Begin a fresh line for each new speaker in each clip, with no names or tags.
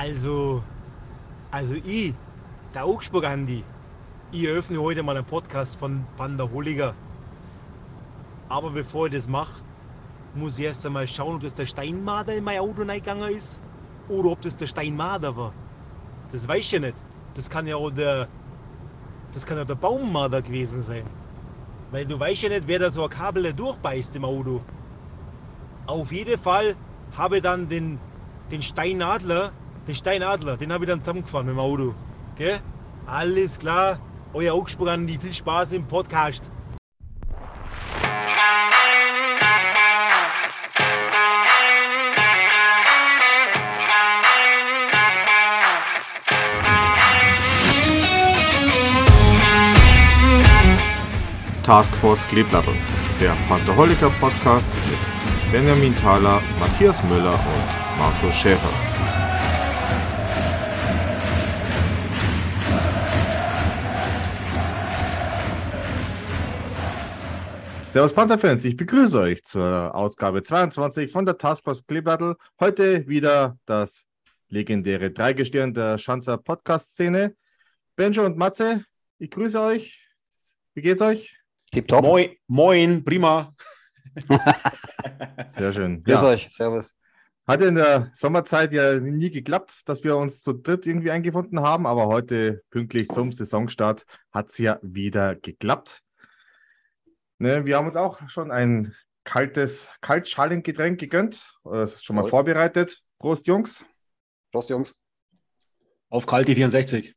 Also, also ich, der Augsburg Andi, ich eröffne heute mal einen Podcast von Panda Holiger. Aber bevor ich das mache, muss ich erst einmal schauen, ob das der Steinmarder in mein Auto reingegangen ist oder ob das der Steinmarder war. Das weiß ich ja nicht. Das kann ja auch der, das kann ja der Baummarder gewesen sein. Weil du weißt ja nicht, wer da so ein Kabel durchbeißt im Auto. Auf jeden Fall habe ich dann den, den Steinadler, den Steinadler, den habe ich dann zusammengefahren mit dem Auto. Gell? Alles klar. Euer Augsburg Andi, viel Spaß im Podcast.
Taskforce Kleeblattel, der Pantherholiker Podcast mit Benjamin Thaler, Matthias Müller und Markus Schäfer. Servus Pantherfans, ich begrüße euch zur Ausgabe 22 von der Taskforce Kleeblattel. Heute wieder das legendäre Dreigestirn der Schanzer Podcast-Szene. Benjo und Matze, ich grüße euch. Wie geht's euch?
Tipptopp.
Moin, moin, prima.
Sehr schön.
Grüß euch, servus.
Hat in der Sommerzeit ja nie geklappt, dass wir uns zu dritt irgendwie eingefunden haben, aber heute pünktlich zum Saisonstart hat es ja wieder geklappt. Ne, wir haben uns auch schon ein kaltes, Kaltschalengetränk gegönnt, äh, schon mal
Jawohl.
vorbereitet. Prost, Jungs.
Prost, Jungs.
Auf Kalti 64.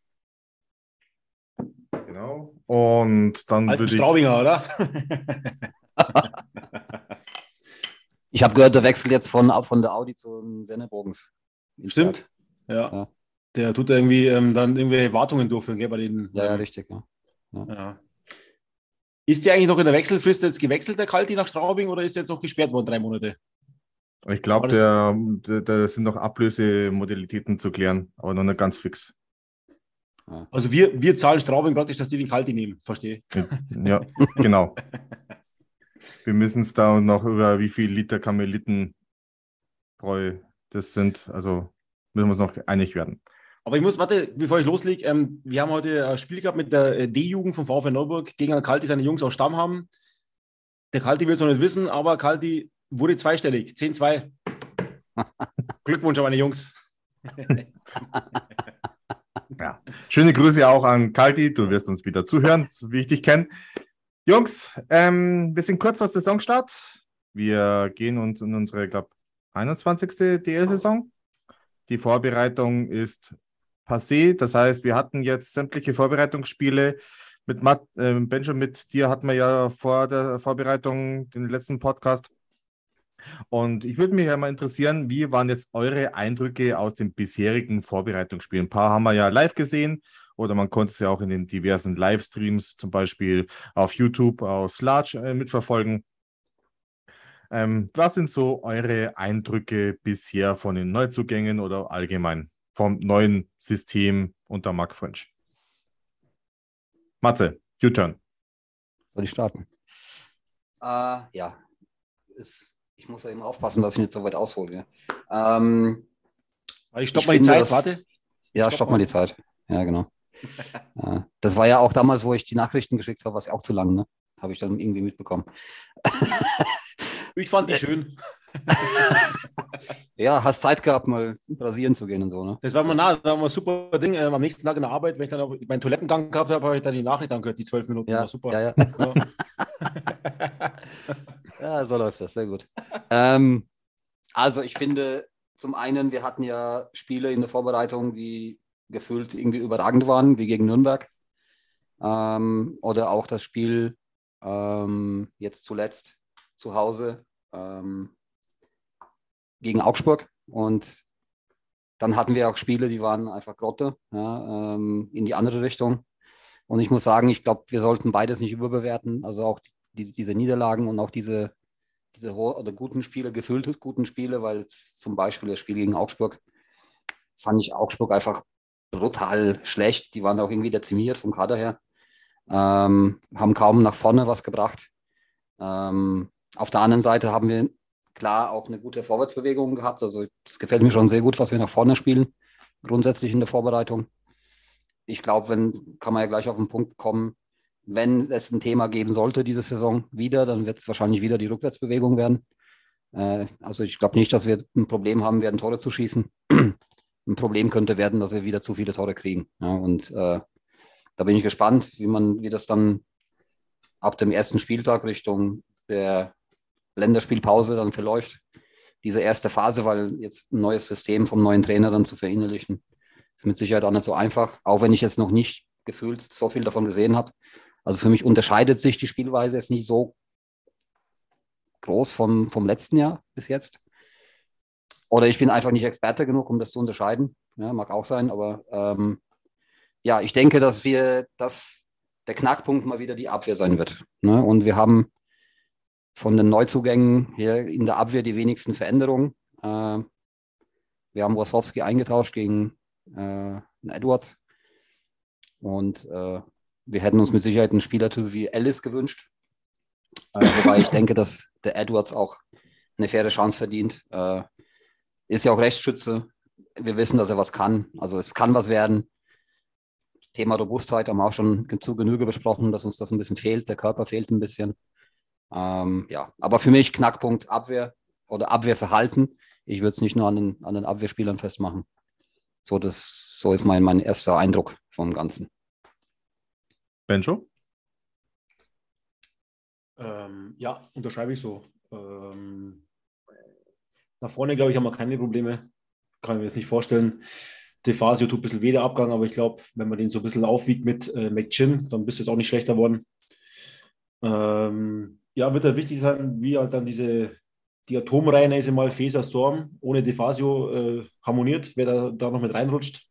Genau. Und dann
Alten
würde ich.
Straubinger, oder?
Ich habe gehört, der Wechsel jetzt von, von der Audi zu Sennebogens.
Stimmt. Ja.
Ja.
Der tut irgendwie ähm, dann irgendwelche Wartungen durchführen, gell, bei den.
Ja, ja, richtig. Ja.
Ja. Ist der eigentlich noch in der Wechselfrist jetzt gewechselt, der Kalti nach Straubing, oder ist der jetzt noch gesperrt worden, drei Monate?
Ich glaube,
Aber
der, der, da sind noch Ablösemodalitäten zu klären, aber noch nicht ganz fix.
Also wir, wir zahlen Straubing praktisch, dass die den Kalti nehmen, verstehe.
Ja, genau. Wir müssen es da noch über wie viel Liter Kameliten Bräu das sind. Also müssen wir uns noch einig werden.
Aber ich muss, warte, bevor ich loslege, ähm, wir haben heute ein Spiel gehabt mit der äh, D-Jugend vom VfL Neuburg gegen einen Kalti, seine Jungs aus Stamm haben. Der Kalti will es noch nicht wissen, aber Kalti wurde zweistellig, 10-2. Glückwunsch an meine Jungs.
Ja. Schöne Grüße auch an Kalti. Du wirst uns wieder zuhören, wie ich dich kenne. Jungs, ähm, wir sind kurz vor Saisonstart. Wir gehen uns in unsere, glaube 21. DL-Saison. Die Vorbereitung ist passé. Das heißt, wir hatten jetzt sämtliche Vorbereitungsspiele. Mit Matt, äh, Benjo, mit dir hatten wir ja vor der Vorbereitung den letzten Podcast. Und ich würde mich ja mal interessieren, wie waren jetzt eure Eindrücke aus den bisherigen Vorbereitungsspielen? Ein paar haben wir ja live gesehen oder man konnte es ja auch in den diversen Livestreams, zum Beispiel auf YouTube, aus Large äh, mitverfolgen. Ähm, was sind so eure Eindrücke bisher von den Neuzugängen oder allgemein vom neuen System unter Mark French? Matze, U-Turn.
Soll ich starten? Äh, ja. Ist, ich muss ja immer aufpassen, dass ich nicht so weit aushole. Ähm,
Ich stopp
Ich
mal die Zeit,
das-
warte.
ja,
Stopp
stopp
mal.
die Zeit. Ja, genau. äh, das war ja auch damals, wo ich die Nachrichten geschickt habe, was auch zu lang, ne? Habe ich dann irgendwie mitbekommen.
Ich fand die schön.
Ja, hast Zeit gehabt, mal rasieren zu gehen und so, ne?
Das war mal nah, das war mal ein super Ding. Ähm, am nächsten Tag in der Arbeit, wenn ich dann auf meinen Toilettengang gehabt habe, habe ich dann die Nachricht angehört, die zwölf Minuten.
Ja,
war super.
ja, ja.
Ja.
Ja, so läuft das, sehr gut. Ähm, also ich finde, zum einen, wir hatten ja Spiele in der Vorbereitung, die gefühlt irgendwie überragend waren, wie gegen Nürnberg. Ähm, oder auch das Spiel ähm, jetzt zuletzt zu Hause ähm, gegen Augsburg. Und dann hatten wir auch Spiele, die waren einfach Grotte ja, ähm, in die andere Richtung. Und ich muss sagen, ich glaube, wir sollten beides nicht überbewerten. Also auch die, diese Niederlagen und auch diese, diese oder guten Spiele, gefühlt guten Spiele, weil zum Beispiel das Spiel gegen Augsburg fand ich Augsburg einfach brutal schlecht. Die waren auch irgendwie dezimiert vom Kader her. Ähm, haben kaum nach vorne was gebracht. Ähm, auf der anderen Seite haben wir klar auch eine gute Vorwärtsbewegung gehabt. Also es gefällt mir schon sehr gut, was wir nach vorne spielen. grundsätzlich in der Vorbereitung. Ich glaube, wenn, kann man ja gleich auf den Punkt kommen, wenn es ein Thema geben sollte diese Saison wieder, dann wird es wahrscheinlich wieder die Rückwärtsbewegung werden. Äh, also ich glaube nicht, dass wir ein Problem haben werden, Tore zu schießen. ein Problem könnte werden, dass wir wieder zu viele Tore kriegen. Ja, und äh, da bin ich gespannt, wie man, wie das dann ab dem ersten Spieltag Richtung der Länderspielpause dann verläuft. Diese erste Phase, weil jetzt ein neues System vom neuen Trainer dann zu verinnerlichen, ist mit Sicherheit auch nicht so einfach, auch wenn ich jetzt noch nicht gefühlt so viel davon gesehen habe. Also für mich unterscheidet sich die Spielweise jetzt nicht so groß vom, vom letzten Jahr bis jetzt. Oder ich bin einfach nicht Experte genug, um das zu unterscheiden. Ja, mag auch sein, aber ähm, ja, ich denke, dass wir, dass der Knackpunkt mal wieder die Abwehr sein wird. Ne? Und wir haben von den Neuzugängen hier in der Abwehr die wenigsten Veränderungen. Äh, wir haben Wosowski eingetauscht gegen äh, Edwards. Und äh, wir hätten uns mit Sicherheit einen Spielertyp wie Ellis gewünscht. Äh, wobei ich denke, dass der Edwards auch eine faire Chance verdient. Äh, ist ja auch Rechtsschütze. Wir wissen, dass er was kann. Also es kann was werden. Thema Robustheit haben wir auch schon zu Genüge besprochen, dass uns das ein bisschen fehlt. Der Körper fehlt ein bisschen. Ähm, ja, aber für mich Knackpunkt Abwehr oder Abwehrverhalten. Ich würde es nicht nur an den, an den Abwehrspielern festmachen. So, das, so ist mein, mein erster Eindruck vom Ganzen.
Benjo?
Ähm, ja, unterschreibe ich so. Ähm, nach vorne, glaube ich, haben wir keine Probleme. Kann ich mir jetzt nicht vorstellen. Defasio tut ein bisschen weh der Abgang, aber ich glaube, wenn man den so ein bisschen aufwiegt mit äh, McChin, dann bist du jetzt auch nicht schlechter geworden. Ähm, ja, wird halt wichtig sein, wie halt dann diese die Atomreihe ist mal Feser Storm ohne Defasio äh, harmoniert, wer da, da noch mit reinrutscht.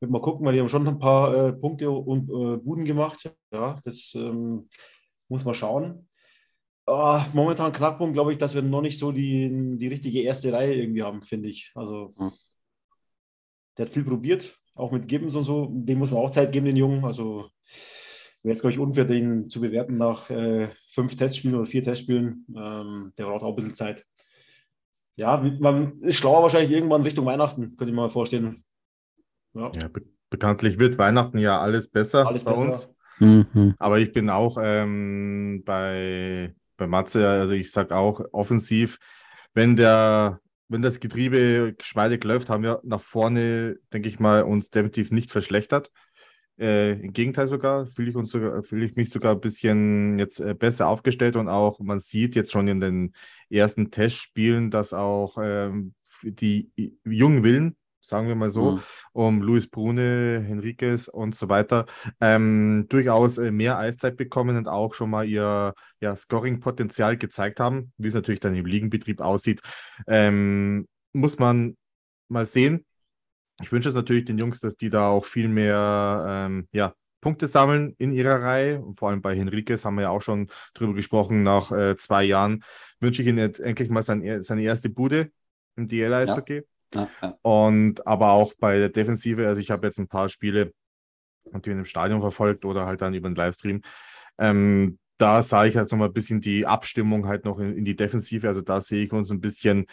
Wird mal gucken, weil die haben schon ein paar äh, Punkte und äh, Buden gemacht. Ja, das ähm, muss man schauen. Oh, momentan Knackpunkt, glaube ich, dass wir noch nicht so die, die richtige erste Reihe irgendwie haben, finde ich. Also, hm. der hat viel probiert, auch mit Gibbons und so. Dem muss man auch Zeit geben, den Jungen. Also, wäre jetzt, glaube ich, unfair, den zu bewerten nach äh, fünf Testspielen oder vier Testspielen. Ähm, der braucht auch ein bisschen Zeit. Ja, man ist schlauer wahrscheinlich irgendwann Richtung Weihnachten, könnte ich mir vorstellen.
Ja. ja be bekanntlich wird Weihnachten ja alles besser alles bei besser. uns. Mhm. Aber ich bin auch ähm, bei, bei Matze, also ich sage auch offensiv, wenn der wenn das Getriebe geschmeidig läuft, haben wir nach vorne, denke ich mal, uns definitiv nicht verschlechtert. Äh, Im Gegenteil sogar, fühle ich, uns sogar, fühle ich mich sogar ein bisschen jetzt äh, besser aufgestellt und auch man sieht jetzt schon in den ersten Testspielen, dass auch ähm, die jungen Willen, sagen wir mal so, mhm. um Luis Brune, Henriquez und so weiter, ähm, durchaus äh, mehr Eiszeit bekommen und auch schon mal ihr ja, Scoring-Potenzial gezeigt haben, wie es natürlich dann im Ligenbetrieb aussieht. Ähm, muss man mal sehen, ich wünsche es natürlich den Jungs, dass die da auch viel mehr ähm, ja, Punkte sammeln in ihrer Reihe. Und vor allem bei Henriquez haben wir ja auch schon drüber gesprochen. Nach äh, zwei Jahren wünsche ich ihm jetzt endlich mal sein, seine erste Bude im DL-Eishockey. Ja. Ja, ja. Und aber auch bei der Defensive, also ich habe jetzt ein paar Spiele natürlich im Stadion verfolgt oder halt dann über den Livestream. Ähm, da sah ich halt noch mal ein bisschen die Abstimmung halt noch in, in die Defensive. Also da sehe ich uns ein bisschen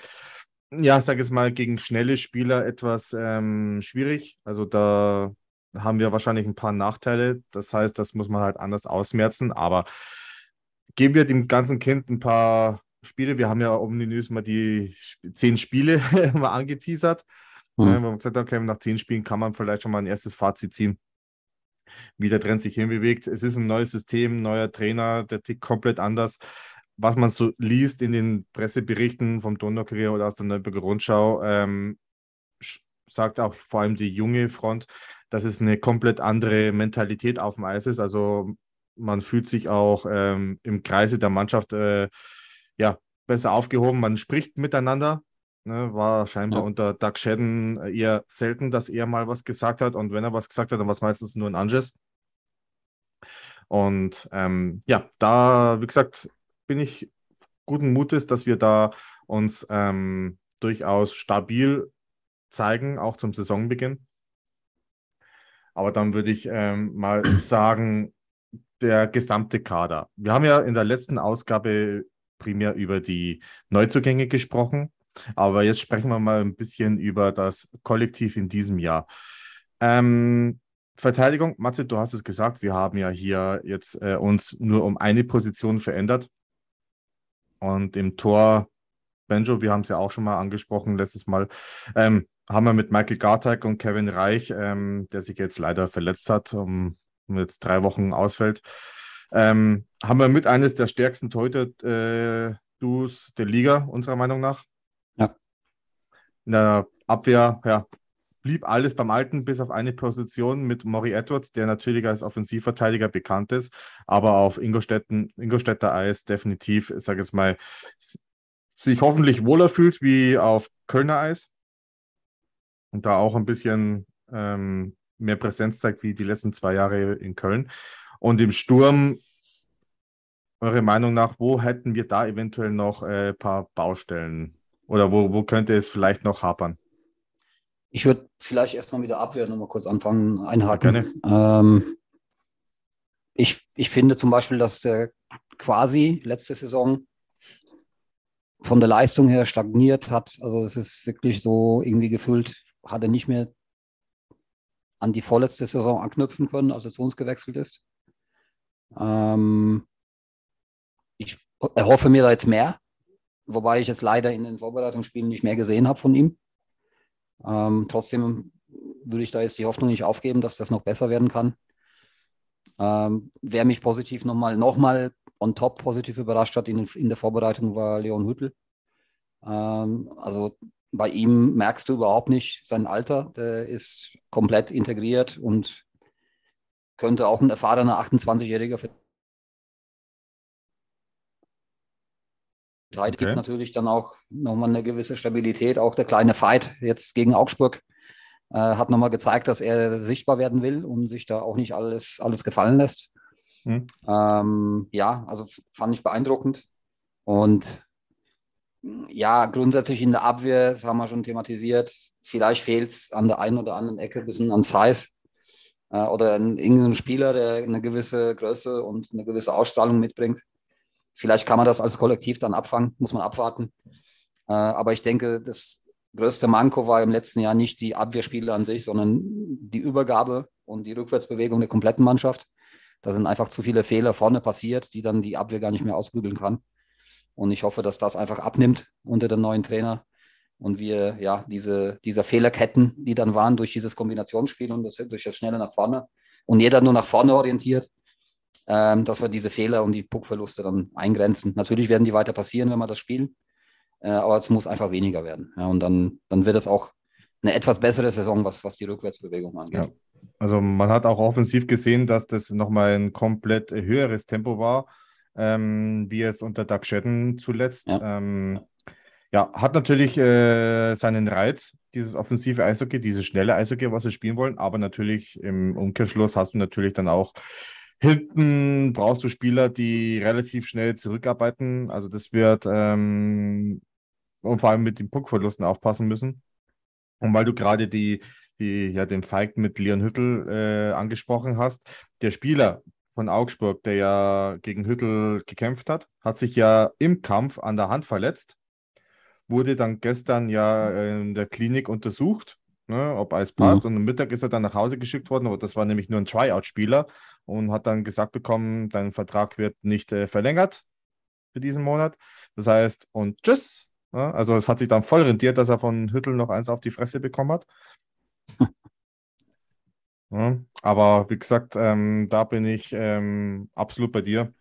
ja, sag es mal, gegen schnelle Spieler etwas ähm, schwierig. Also da haben wir wahrscheinlich ein paar Nachteile. Das heißt, das muss man halt anders ausmerzen. Aber geben wir dem ganzen Kind ein paar Spiele. Wir haben ja ominös mal die zehn Spiele mal angeteasert. Mhm. Wir haben gesagt, okay, nach zehn Spielen kann man vielleicht schon mal ein erstes Fazit ziehen, wie der Trend sich hinbewegt. Es ist ein neues System, neuer Trainer, der tickt komplett anders was man so liest in den Presseberichten vom Donaukurier oder aus der Neuburger Rundschau, ähm, sagt auch vor allem die junge Front, dass es eine komplett andere Mentalität auf dem Eis ist. Also man fühlt sich auch ähm, im Kreise der Mannschaft äh, ja, besser aufgehoben. Man spricht miteinander. Ne, war scheinbar ja. unter Doug Shedden eher selten, dass er mal was gesagt hat. Und wenn er was gesagt hat, dann war es meistens nur ein Anges. Und ähm, ja, da, wie gesagt, bin ich guten Mutes, dass wir da uns ähm, durchaus stabil zeigen, auch zum Saisonbeginn. Aber dann würde ich ähm, mal sagen, der gesamte Kader. Wir haben ja in der letzten Ausgabe primär über die Neuzugänge gesprochen. Aber jetzt sprechen wir mal ein bisschen über das Kollektiv in diesem Jahr. Ähm, Verteidigung, Matze, du hast es gesagt, wir haben ja hier jetzt äh, uns nur um eine Position verändert. Und im Tor, Benjo, wir haben es ja auch schon mal angesprochen letztes Mal, ähm, haben wir mit Michael Gartek und Kevin Reich, ähm, der sich jetzt leider verletzt hat, um, um jetzt drei Wochen ausfällt, ähm, haben wir mit eines der stärksten Torhüter-Duos äh, der Liga, unserer Meinung nach.
Ja.
In der Abwehr, ja, blieb alles beim Alten, bis auf eine Position mit Maury Edwards, der natürlich als Offensivverteidiger bekannt ist, aber auf Ingolstädten, Ingolstädter Eis definitiv, ich sage jetzt mal, sich hoffentlich wohler fühlt wie auf Kölner Eis und da auch ein bisschen ähm, mehr Präsenz zeigt wie die letzten zwei Jahre in Köln. Und im Sturm, eure Meinung nach, wo hätten wir da eventuell noch ein äh, paar Baustellen? Oder wo, wo könnte es vielleicht noch hapern?
Ich würde vielleicht erstmal mit der Abwehr nochmal kurz anfangen, einhaken. Ähm, ich, ich finde zum Beispiel, dass der quasi letzte Saison von der Leistung her stagniert hat. Also es ist wirklich so irgendwie gefüllt, hat er nicht mehr an die vorletzte Saison anknüpfen können, als er zu uns gewechselt ist. Ähm, ich erhoffe mir da jetzt mehr, wobei ich jetzt leider in den Vorbereitungsspielen nicht mehr gesehen habe von ihm. Ähm, trotzdem würde ich da jetzt die Hoffnung nicht aufgeben, dass das noch besser werden kann. Ähm, wer mich positiv nochmal noch mal on top positiv überrascht hat in, in der Vorbereitung, war Leon Hüttel. Ähm, also bei ihm merkst du überhaupt nicht sein Alter. Der ist komplett integriert und könnte auch ein erfahrener 28-Jähriger verteidigt okay. natürlich dann auch nochmal eine gewisse Stabilität. Auch der kleine Fight jetzt gegen Augsburg äh, hat nochmal gezeigt, dass er sichtbar werden will und sich da auch nicht alles, alles gefallen lässt. Hm. Ähm, ja, also fand ich beeindruckend. Und ja, grundsätzlich in der Abwehr, das haben wir schon thematisiert, vielleicht fehlt es an der einen oder anderen Ecke ein bisschen an Size äh, oder irgendein Spieler, der eine gewisse Größe und eine gewisse Ausstrahlung mitbringt. Vielleicht kann man das als Kollektiv dann abfangen, muss man abwarten. Äh, aber ich denke, das größte Manko war im letzten Jahr nicht die Abwehrspiele an sich, sondern die Übergabe und die Rückwärtsbewegung der kompletten Mannschaft. Da sind einfach zu viele Fehler vorne passiert, die dann die Abwehr gar nicht mehr ausbügeln kann. Und ich hoffe, dass das einfach abnimmt unter dem neuen Trainer und wir ja diese, diese Fehlerketten, die dann waren durch dieses Kombinationsspiel und das, durch das Schnelle nach vorne und jeder nur nach vorne orientiert, ähm, dass wir diese Fehler und die Puckverluste dann eingrenzen. Natürlich werden die weiter passieren, wenn wir das spielen, äh, aber es muss einfach weniger werden. Ja, und dann, dann wird es auch eine etwas bessere Saison, was, was die Rückwärtsbewegung angeht. Ja.
Also man hat auch offensiv gesehen, dass das nochmal ein komplett höheres Tempo war, ähm, wie jetzt unter Doug Shedden zuletzt. Ja. Ähm, ja, hat natürlich äh, seinen Reiz, dieses offensive Eishockey, dieses schnelle Eishockey, was sie spielen wollen, aber natürlich im Umkehrschluss hast du natürlich dann auch Hinten brauchst du Spieler, die relativ schnell zurückarbeiten. Also das wird ähm, und vor allem mit den Puckverlusten aufpassen müssen. Und weil du gerade die, die, ja, den Feig mit Leon Hüttel äh, angesprochen hast, der Spieler von Augsburg, der ja gegen Hüttel gekämpft hat, hat sich ja im Kampf an der Hand verletzt, wurde dann gestern ja in der Klinik untersucht ne, ob alles passt. Mhm. Und am Mittag ist er dann nach Hause geschickt worden, aber das war nämlich nur ein Tryout-Spieler und hat dann gesagt bekommen, dein Vertrag wird nicht äh, verlängert für diesen Monat. Das heißt, und tschüss. Ja, also es hat sich dann voll rentiert, dass er von Hüttel noch eins auf die Fresse bekommen hat. ja, aber wie gesagt, ähm, da bin ich ähm, absolut bei dir.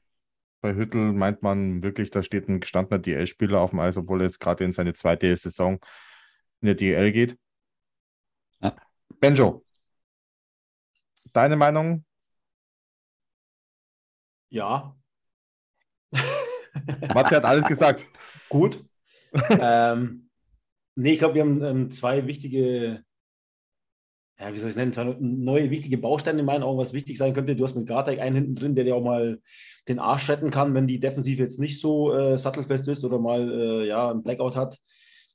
Bei Hüttel meint man wirklich, da steht ein gestandener DL-Spieler auf dem Eis, obwohl er jetzt gerade in seine zweite Saison in der DL geht. Benjo, deine Meinung?
Ja.
Matze hat alles gesagt.
Gut. ähm, nee, ich glaube, wir haben ähm, zwei wichtige, ja, wie soll ich es nennen, zwei neue wichtige Bausteine in meinen Augen, was wichtig sein könnte. Du hast mit Gartek einen hinten drin, der dir auch mal den Arsch retten kann, wenn die Defensive jetzt nicht so äh, sattelfest ist oder mal äh, ja, einen Blackout hat.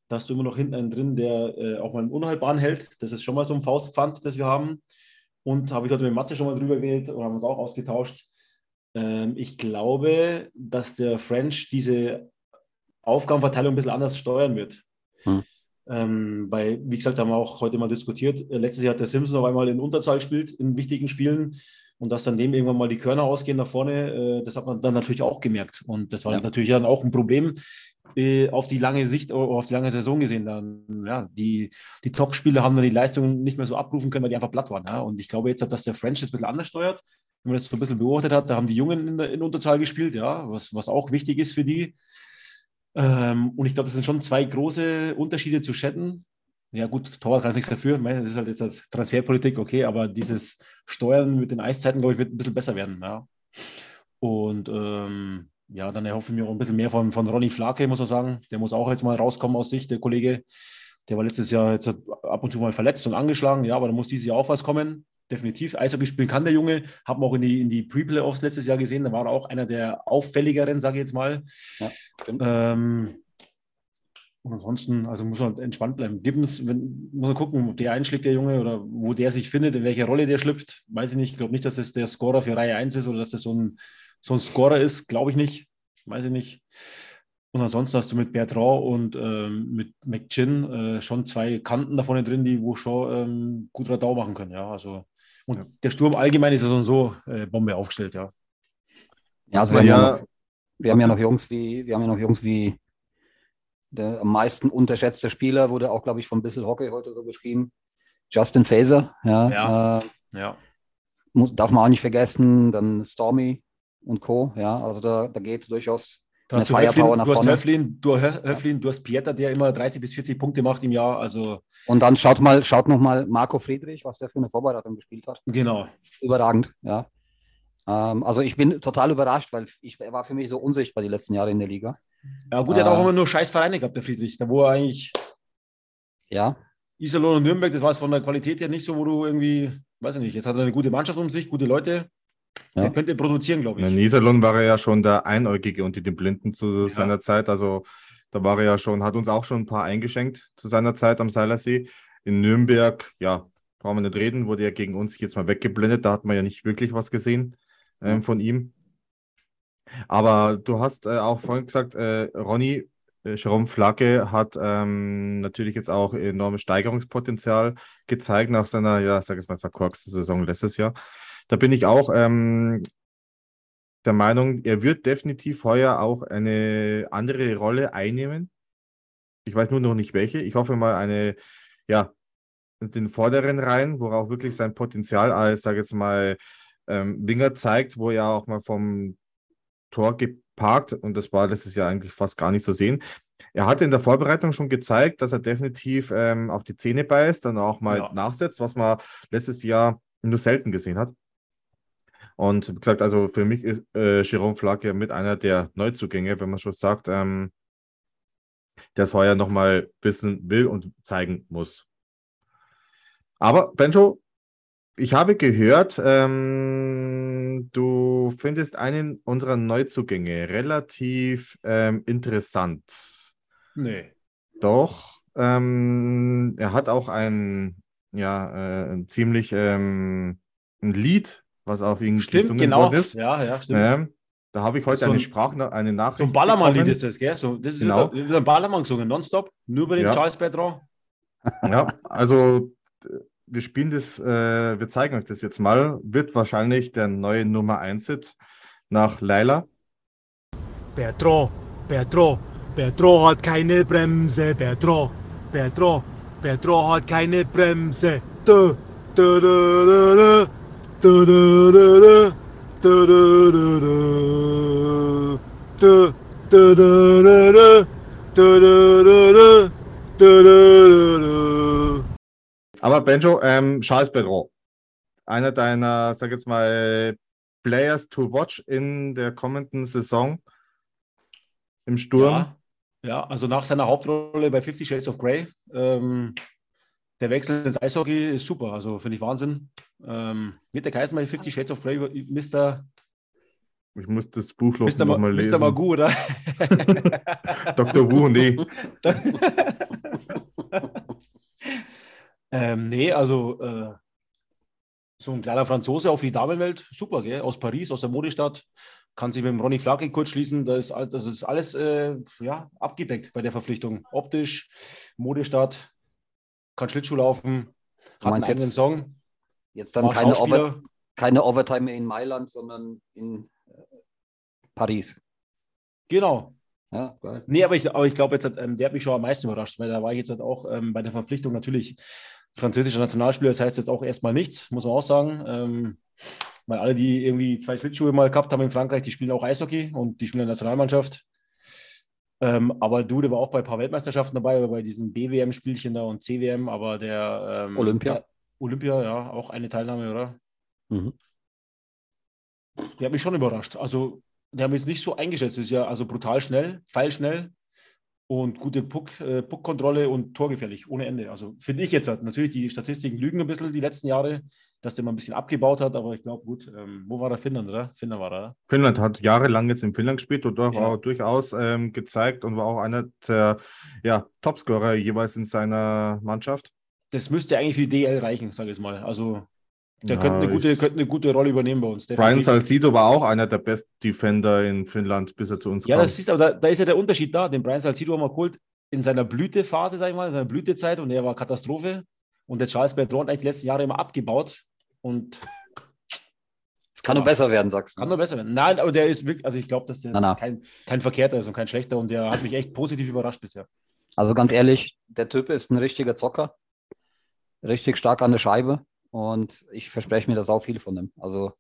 Da hast du immer noch hinten einen drin, der äh, auch mal einen Unhaltbaren hält. Das ist schon mal so ein Faustpfand, das wir haben. Und habe ich heute mit Matze schon mal drüber geredet und haben uns auch ausgetauscht. Ähm, ich glaube, dass der French diese Aufgabenverteilung ein bisschen anders steuern wird.
Hm.
Ähm, weil, wie gesagt, haben wir auch heute mal diskutiert. Äh, letztes Jahr hat der Simpson auf einmal in Unterzahl gespielt in wichtigen Spielen und dass dann dem irgendwann mal die Körner ausgehen nach vorne, äh, das hat man dann natürlich auch gemerkt. Und das war
Ja.
natürlich dann auch ein Problem äh, auf die lange Sicht, oder auf die lange Saison gesehen. Dann, ja, die, die Top-Spieler haben dann die Leistung nicht mehr so abrufen können, weil die einfach platt waren. Ja? Und ich glaube jetzt, dass der French das ein bisschen anders steuert. Wenn man das so ein bisschen beobachtet hat, da haben die Jungen in, in Unterzahl gespielt, ja, was, was auch wichtig ist für die. Ähm, und ich glaube, das sind schon zwei große Unterschiede zu Shetton. Ja, gut, Torwart kann nichts dafür. Meine, Das ist halt jetzt halt Transferpolitik, okay, aber dieses Steuern mit den Eiszeiten, glaube ich, wird ein bisschen besser werden. Ja. Und ähm, ja, dann erhoffe ich mir auch ein bisschen mehr von, von Ronny Flake, muss man sagen. Der muss auch jetzt mal rauskommen aus Sicht, der Kollege. Der war letztes Jahr jetzt ab und zu mal verletzt und angeschlagen. Ja, aber da muss dieses Jahr auch was kommen. Definitiv. Eishockey spielen kann der Junge. Haben wir auch in die, in die Pre-Playoffs letztes Jahr gesehen. Da war er auch einer der auffälligeren, sage ich jetzt mal.
Ja.
Ähm, und ansonsten, also muss man entspannt bleiben. Gibbons, wenn, muss man gucken, ob der einschlägt, der Junge, oder wo der sich findet, in welche Rolle der schlüpft. Weiß ich nicht. Ich glaube nicht, dass das der Scorer für Reihe 1 ist oder dass das so ein, so ein Scorer ist. Glaube ich nicht. Weiß ich nicht. Und ansonsten hast du mit Bertrand und ähm, mit McChin äh, schon zwei Kanten da vorne drin, die wo schon ähm, gut Radau machen können. Ja, also. Und
Ja.
der Sturm allgemein ist ja so und so äh, Bombe aufgestellt, ja.
Ja, also wir haben
Ja,
ja, noch, wir haben ja noch Jungs wie, wir haben ja noch Jungs wie der am meisten unterschätzte Spieler, wurde auch, glaube ich, von Bissel Hockey heute so beschrieben. Justin Faser, ja.
Ja.
Äh,
Ja.
muss, darf man auch nicht vergessen, dann Stormy und Co. Ja, also da, da geht durchaus
Da hast du, Höflin,
nach
du hast
vorne.
Höflin, du hast Höflin, du hast Pieter, der immer 30 bis 40 Punkte macht im Jahr. Also
Und dann schaut mal, schaut noch mal Marco Friedrich, was der für eine Vorbereitung gespielt hat.
genau.
Überragend, ja. Ähm, also ich bin total überrascht, weil ich, er war für mich so unsichtbar die letzten Jahre in der Liga.
Ja gut, der hat
Ah.
auch immer nur scheiß Vereine gehabt, der Friedrich. Da wo er eigentlich
Ja,
Iserlohn und Nürnberg, das war es von der Qualität her nicht so, wo du irgendwie, weiß ich nicht, jetzt hat er eine gute Mannschaft um sich, gute Leute.
Ja.
Der könnte produzieren, glaube
In
ich.
Iserlohn war er ja schon der Einäugige unter den Blinden zu
Ja.
seiner Zeit. Also da war er ja schon, hat uns auch schon ein paar eingeschenkt zu seiner Zeit am Seilersee. In Nürnberg, ja, brauchen wir nicht reden, wurde ja gegen uns jetzt mal weggeblendet. Da hat man ja nicht wirklich was gesehen ähm, von ihm. Aber du hast äh, auch vorhin gesagt, äh, Ronny, äh, Jerome Flagge hat ähm, natürlich jetzt auch enormes Steigerungspotenzial gezeigt nach seiner, ja, sag ich mal, verkorksten Saison letztes Jahr. Da bin ich auch ähm, der Meinung, er wird definitiv heuer auch eine andere Rolle einnehmen. Ich weiß nur noch nicht welche. Ich hoffe mal eine, ja, den vorderen Reihen, wo er auch wirklich sein Potenzial als, sage jetzt mal, ähm, Winger zeigt, wo er auch mal vom Tor geparkt und das war letztes Jahr eigentlich fast gar nicht zu sehen. Er hatte in der Vorbereitung schon gezeigt, dass er definitiv ähm, auf die Zähne beißt und auch mal
Ja.
nachsetzt, was man letztes Jahr nur selten gesehen hat. Und wie gesagt, also für mich ist äh, Jerome Flake mit einer der Neuzugänge, wenn man schon sagt, ähm, der es heuer nochmal wissen will und zeigen muss. Aber Benjo, ich habe gehört, ähm, du findest einen unserer Neuzugänge relativ ähm, interessant.
Nee.
Doch, ähm, er hat auch ein, ja, äh, ein ziemlich ähm, ein Lied, was auf ihn
Stimmt,
gesungen
genau.
worden ist.
Ja, ja, stimmt.
Ähm, da habe ich heute
So
eine
ein-
Sprachna eine Nachricht
So ein Ballermann-Lied ist das, gell? So, das ist
Genau.
wieder, wieder ein Ballermann gesungen, nonstop. Nur bei den
Ja.
Charles Bertrand.
Ja, also wir spielen das, äh, wir zeigen euch das jetzt mal. Wird wahrscheinlich der neue Nummer 1 Hit nach Laila.
Bertrand, Bertrand, Bertrand hat keine Bremse, Bertrand, Bertrand, Bertrand hat keine Bremse. Dö, dö, dö, dö, dö,
aber Benjo, ähm, Charles Pedro, einer deiner, sag jetzt mal, Players to watch in der kommenden Saison im Sturm.
Ja, ja also nach seiner Hauptrolle bei Fifty Shades of Grey, ähm, der Wechsel ins Eishockey ist super, also finde ich Wahnsinn. Ähm, wird der geheißen bei Fifty Shades of Grey Mr.
Ich muss das Buch noch
Mr.
mal
Ma
lesen.
Mr. Magoo, oder?
Dr. Wu, nee.
ähm, nee, also äh, so ein kleiner Franzose auf die Damenwelt, super, gell? Aus Paris, aus der Modestadt. kann sich mit dem Ronny Flake kurz schließen. Das ist, das ist alles äh, ja, abgedeckt bei der Verpflichtung. Optisch, Modestadt, kann Schlittschuh laufen,
meinst
einen
jetzt-
Song.
Jetzt dann keine. Over, keine Overtime mehr in Mailand, sondern in äh, Paris.
Genau.
Ja, geil.
Nee, aber ich, aber ich glaube, jetzt hat, ähm, der hat mich schon am meisten überrascht, weil da war ich jetzt halt auch ähm, bei der Verpflichtung natürlich französischer Nationalspieler. Das heißt jetzt auch erstmal nichts, muss man auch sagen. Ähm, weil alle, die irgendwie zwei Schlittschuhe mal gehabt haben in Frankreich, die spielen auch Eishockey und die spielen in der Nationalmannschaft. Ähm, aber du, der war auch bei ein paar Weltmeisterschaften dabei, oder bei diesen BWM-Spielchen da und CWM, aber der ähm,
Olympia.
Olympia, ja, auch eine Teilnahme, oder?
Mhm.
Der hat mich schon überrascht. Also, hat mich jetzt nicht so eingeschätzt. Das ist ja also brutal schnell, pfeilschnell und gute Puck, äh, Puckkontrolle und torgefährlich, ohne Ende. Also, finde ich jetzt halt. Natürlich, die Statistiken lügen ein bisschen die letzten Jahre, dass der mal ein bisschen abgebaut hat, aber ich glaube, gut, ähm, wo war der Finnland, oder? Finnland war er, oder?
Finnland hat jahrelang jetzt in Finnland gespielt und auch,
Ja.
auch durchaus ähm, gezeigt und war auch einer der ja, Topscorer jeweils in seiner Mannschaft.
Das müsste eigentlich für die DL reichen, sage ich mal. Also, der
Ja,
könnte, eine gute, könnte eine gute Rolle übernehmen bei uns.
Brian
definitiv.
Salcido war auch einer der Best Defender in Finnland, bis er zu uns
Ja,
kam.
das ist aber da, da ist ja der Unterschied da. Den Brian Salcido haben wir geholt in seiner Blütephase, sag ich mal, in seiner Blütezeit und der war Katastrophe. Und der Charles Bertrand hat eigentlich die letzten Jahre immer abgebaut und
Es kann nur
Ja.
besser werden, sagst
kann
du.
nur besser werden. Nein, aber der ist wirklich, also ich glaube, dass der
Na, na.
Kein, kein Verkehrter ist und kein schlechter und der hat mich echt positiv überrascht bisher.
Also ganz ehrlich, der Typ ist ein richtiger Zocker. Richtig stark an der Scheibe. Und ich verspreche mir da sau viel von ihm. Also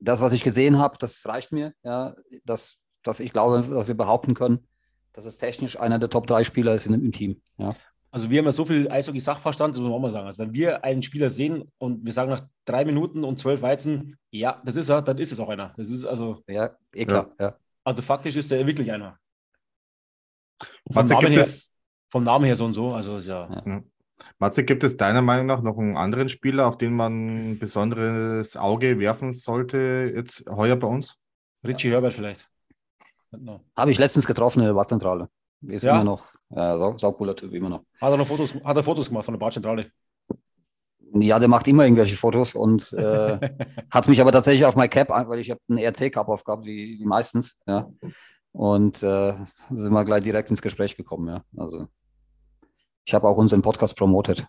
das, was ich gesehen habe, das reicht mir. Ja, dass, dass ich glaube, dass wir behaupten können, dass es technisch einer der Top 3 Spieler ist in, im Team. Ja.
Also wir haben ja so viel Eishockey-Sachverstand, das muss man auch mal sagen. Also wenn wir einen Spieler sehen und wir sagen nach drei Minuten und zwölf Weizen, ja, das ist er, dann ist es auch einer. Das ist also,
Ja, eh klar. Ja.
also faktisch ist er wirklich einer. Vom Namen,
gibt
her,
es,
vom Namen her so und so, also ist ja.
Ja.
Matze, gibt es deiner Meinung nach noch einen anderen Spieler, auf den man ein besonderes Auge werfen sollte, jetzt heuer bei uns?
Richie Herbert vielleicht.
Habe ich letztens getroffen in der Badzentrale. Ist
Ja?
immer noch ja, sau, sau cooler Typ, immer noch.
Hat er noch Fotos, hat er Fotos gemacht von der Badzentrale?
Ja, der macht immer irgendwelche Fotos und äh, hat mich aber tatsächlich auf mein Cap, weil ich habe einen ERC-Cup aufgehabt, wie, wie meistens, ja. Und äh, sind wir gleich direkt ins Gespräch gekommen, ja. Also ich habe auch unseren Podcast promotet.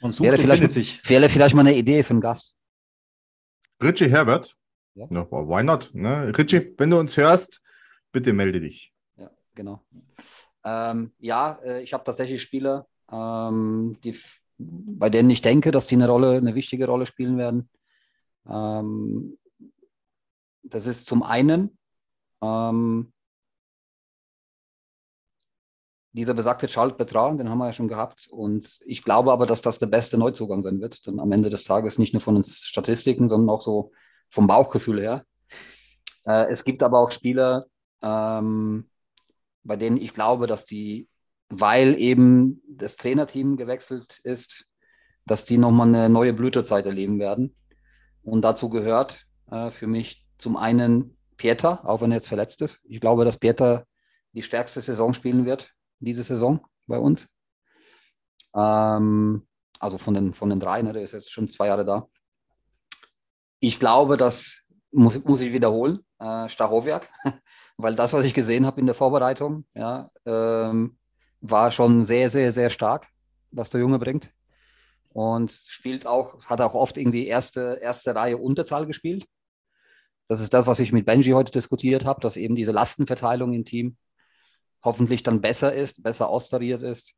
Und sucht
Wäre
und
vielleicht-
sich.
Wäre vielleicht mal eine Idee für einen Gast.
Richie Herbert?
Ja.
Ja, why not? Ne? Richie, wenn du uns hörst, bitte melde dich.
Ja, genau. Ähm, ja, äh, ich habe tatsächlich Spieler, ähm, die, bei denen ich denke, dass die eine Rolle, eine wichtige Rolle spielen werden. Ähm, das ist zum einen ähm, dieser besagte Charles Bertrand, den haben wir ja schon gehabt. Und ich glaube aber, dass das der beste Neuzugang sein wird. Dann am Ende des Tages nicht nur von den Statistiken, sondern auch so vom Bauchgefühl her. Äh, es gibt aber auch Spieler, ähm, bei denen ich glaube, dass die, weil eben das Trainerteam gewechselt ist, dass die nochmal eine neue Blütezeit erleben werden. Und dazu gehört äh, für mich zum einen Pieter, auch wenn er jetzt verletzt ist. Ich glaube, dass Pieter die stärkste Saison spielen wird, diese Saison bei uns. Ähm, also von den, von den drei, ne, der ist jetzt schon zwei Jahre da. Ich glaube, das muss, muss ich wiederholen, äh, Stachowiak, weil das, was ich gesehen habe in der Vorbereitung, ja, ähm, war schon sehr, sehr, sehr stark, was der Junge bringt. Und spielt auch, hat auch oft irgendwie erste, erste Reihe Unterzahl gespielt. Das ist das, was ich mit Benji heute diskutiert habe, dass eben diese Lastenverteilung im Team hoffentlich dann besser ist, besser austariert ist,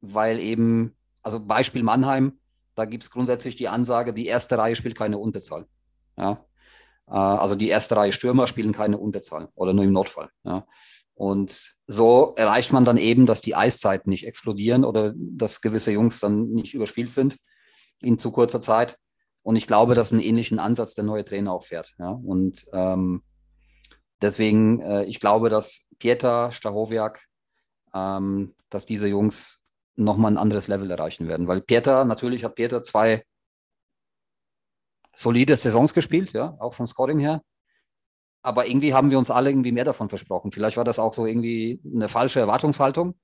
weil eben, also Beispiel Mannheim, da gibt es grundsätzlich die Ansage, die erste Reihe spielt keine Unterzahl. Ja. Äh, Also die erste Reihe Stürmer spielen keine Unterzahl oder nur im Notfall. Ja. Und so erreicht man dann eben, dass die Eiszeiten nicht explodieren oder dass gewisse Jungs dann nicht überspielt sind in zu kurzer Zeit. Und ich glaube, dass einen ähnlichen Ansatz der neue Trainer auch fährt. Ja. Und ähm, deswegen, äh, ich glaube, dass Pieter, Stachowiak, ähm, dass diese Jungs nochmal ein anderes Level erreichen werden. Weil Pieter, natürlich hat Pieter zwei solide Saisons gespielt, ja, auch vom Scoring her. Aber irgendwie haben wir uns alle irgendwie mehr davon versprochen. Vielleicht war das auch so irgendwie eine falsche Erwartungshaltung.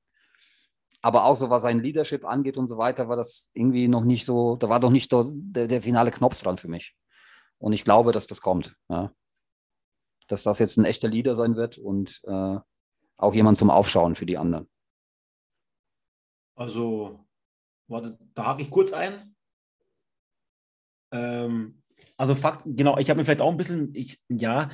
Aber auch so, was sein Leadership angeht und so weiter, war das irgendwie noch nicht so, da war doch nicht so der, der finale Knopf dran für mich. Und ich glaube, dass das kommt. Ja. Dass das jetzt ein echter Leader sein wird und äh, auch jemand zum Aufschauen für die anderen.
Also, warte, da hake ich kurz ein. Ähm, also Fakt, genau, ich habe mir vielleicht auch ein bisschen, ich, ja,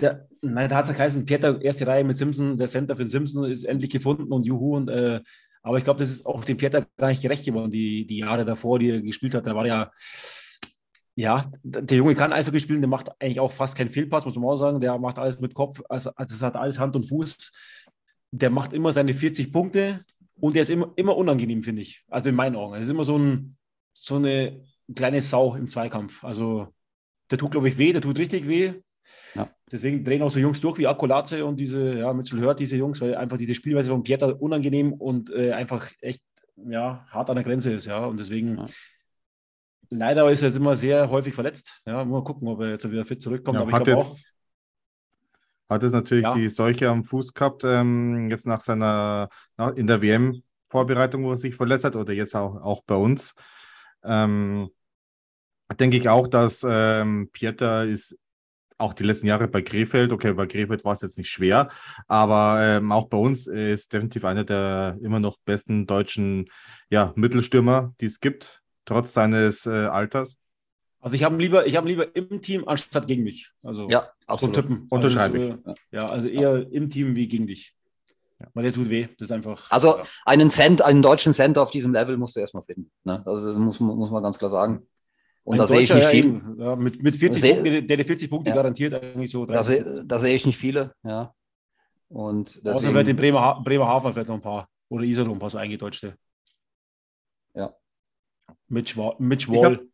der, nein, da hat es geheißen, Peter, erste Reihe mit Simpson, der Center für Simpson ist endlich gefunden und juhu. Und, äh, aber ich glaube, das ist auch dem Peter gar nicht gerecht geworden, die, die Jahre davor, die er gespielt hat. Da war ja, ja, der Junge kann Eishockey spielen, der macht eigentlich auch fast keinen Fehlpass, muss man auch sagen. Der macht alles mit Kopf, also, also es hat alles Hand und Fuß. Der macht immer seine 40 Punkte und der ist immer, immer unangenehm, finde ich. Also in meinen Augen. Er ist immer so, ein, so eine kleine Sau im Zweikampf. Also der tut, glaube ich, weh, der tut richtig weh. Ja. Deswegen drehen auch so Jungs durch wie Akkulatze und diese, ja, Mitchell hört diese Jungs, weil einfach diese Spielweise von Pieter unangenehm und äh, einfach echt, ja, hart an der Grenze ist, ja. Und deswegen, ja. Leider ist er jetzt immer sehr häufig verletzt. Ja, mal gucken, ob er jetzt wieder fit zurückkommt.
Ja,
Aber
hat, jetzt, auch, hat jetzt natürlich
Ja.
die Seuche am Fuß gehabt, ähm, jetzt nach seiner, nach, in der WM-Vorbereitung, wo er sich verletzt hat, oder jetzt auch, auch bei uns. Ähm, denke ich auch, dass ähm, Pieter ist auch die letzten Jahre bei Krefeld, okay, bei Krefeld war es jetzt nicht schwer, aber ähm, auch bei uns ist definitiv einer der immer noch besten deutschen ja, Mittelstürmer, die es gibt, trotz seines äh, Alters.
Also ich habe ihn lieber, ich habe lieber im Team anstatt gegen mich. Also
Ja,
so
absolut.
tippen.
Unterschreibe
also, äh, Ja, also eher im Team wie gegen dich. Weil der tut weh. Das ist einfach.
Also
ja.
einen Cent, einen deutschen Cent auf diesem Level musst du erstmal finden. Ne? Also das muss, muss man ganz klar sagen. Und
Ein
da sehe ich nicht
ja,
viel.
eben, Ja, mit, mit 40
Seh-
Punkten, der die 40 Punkte
Ja.
garantiert eigentlich so.
Da
30.
sehe da sehe ich nicht viele, ja. Und
Außer
deswegen,
vielleicht in Bremer, Bremerhaven vielleicht noch ein paar. Oder Iserlohn ein paar so eingedeutschte. Mitch, Wa- Mitch Wall.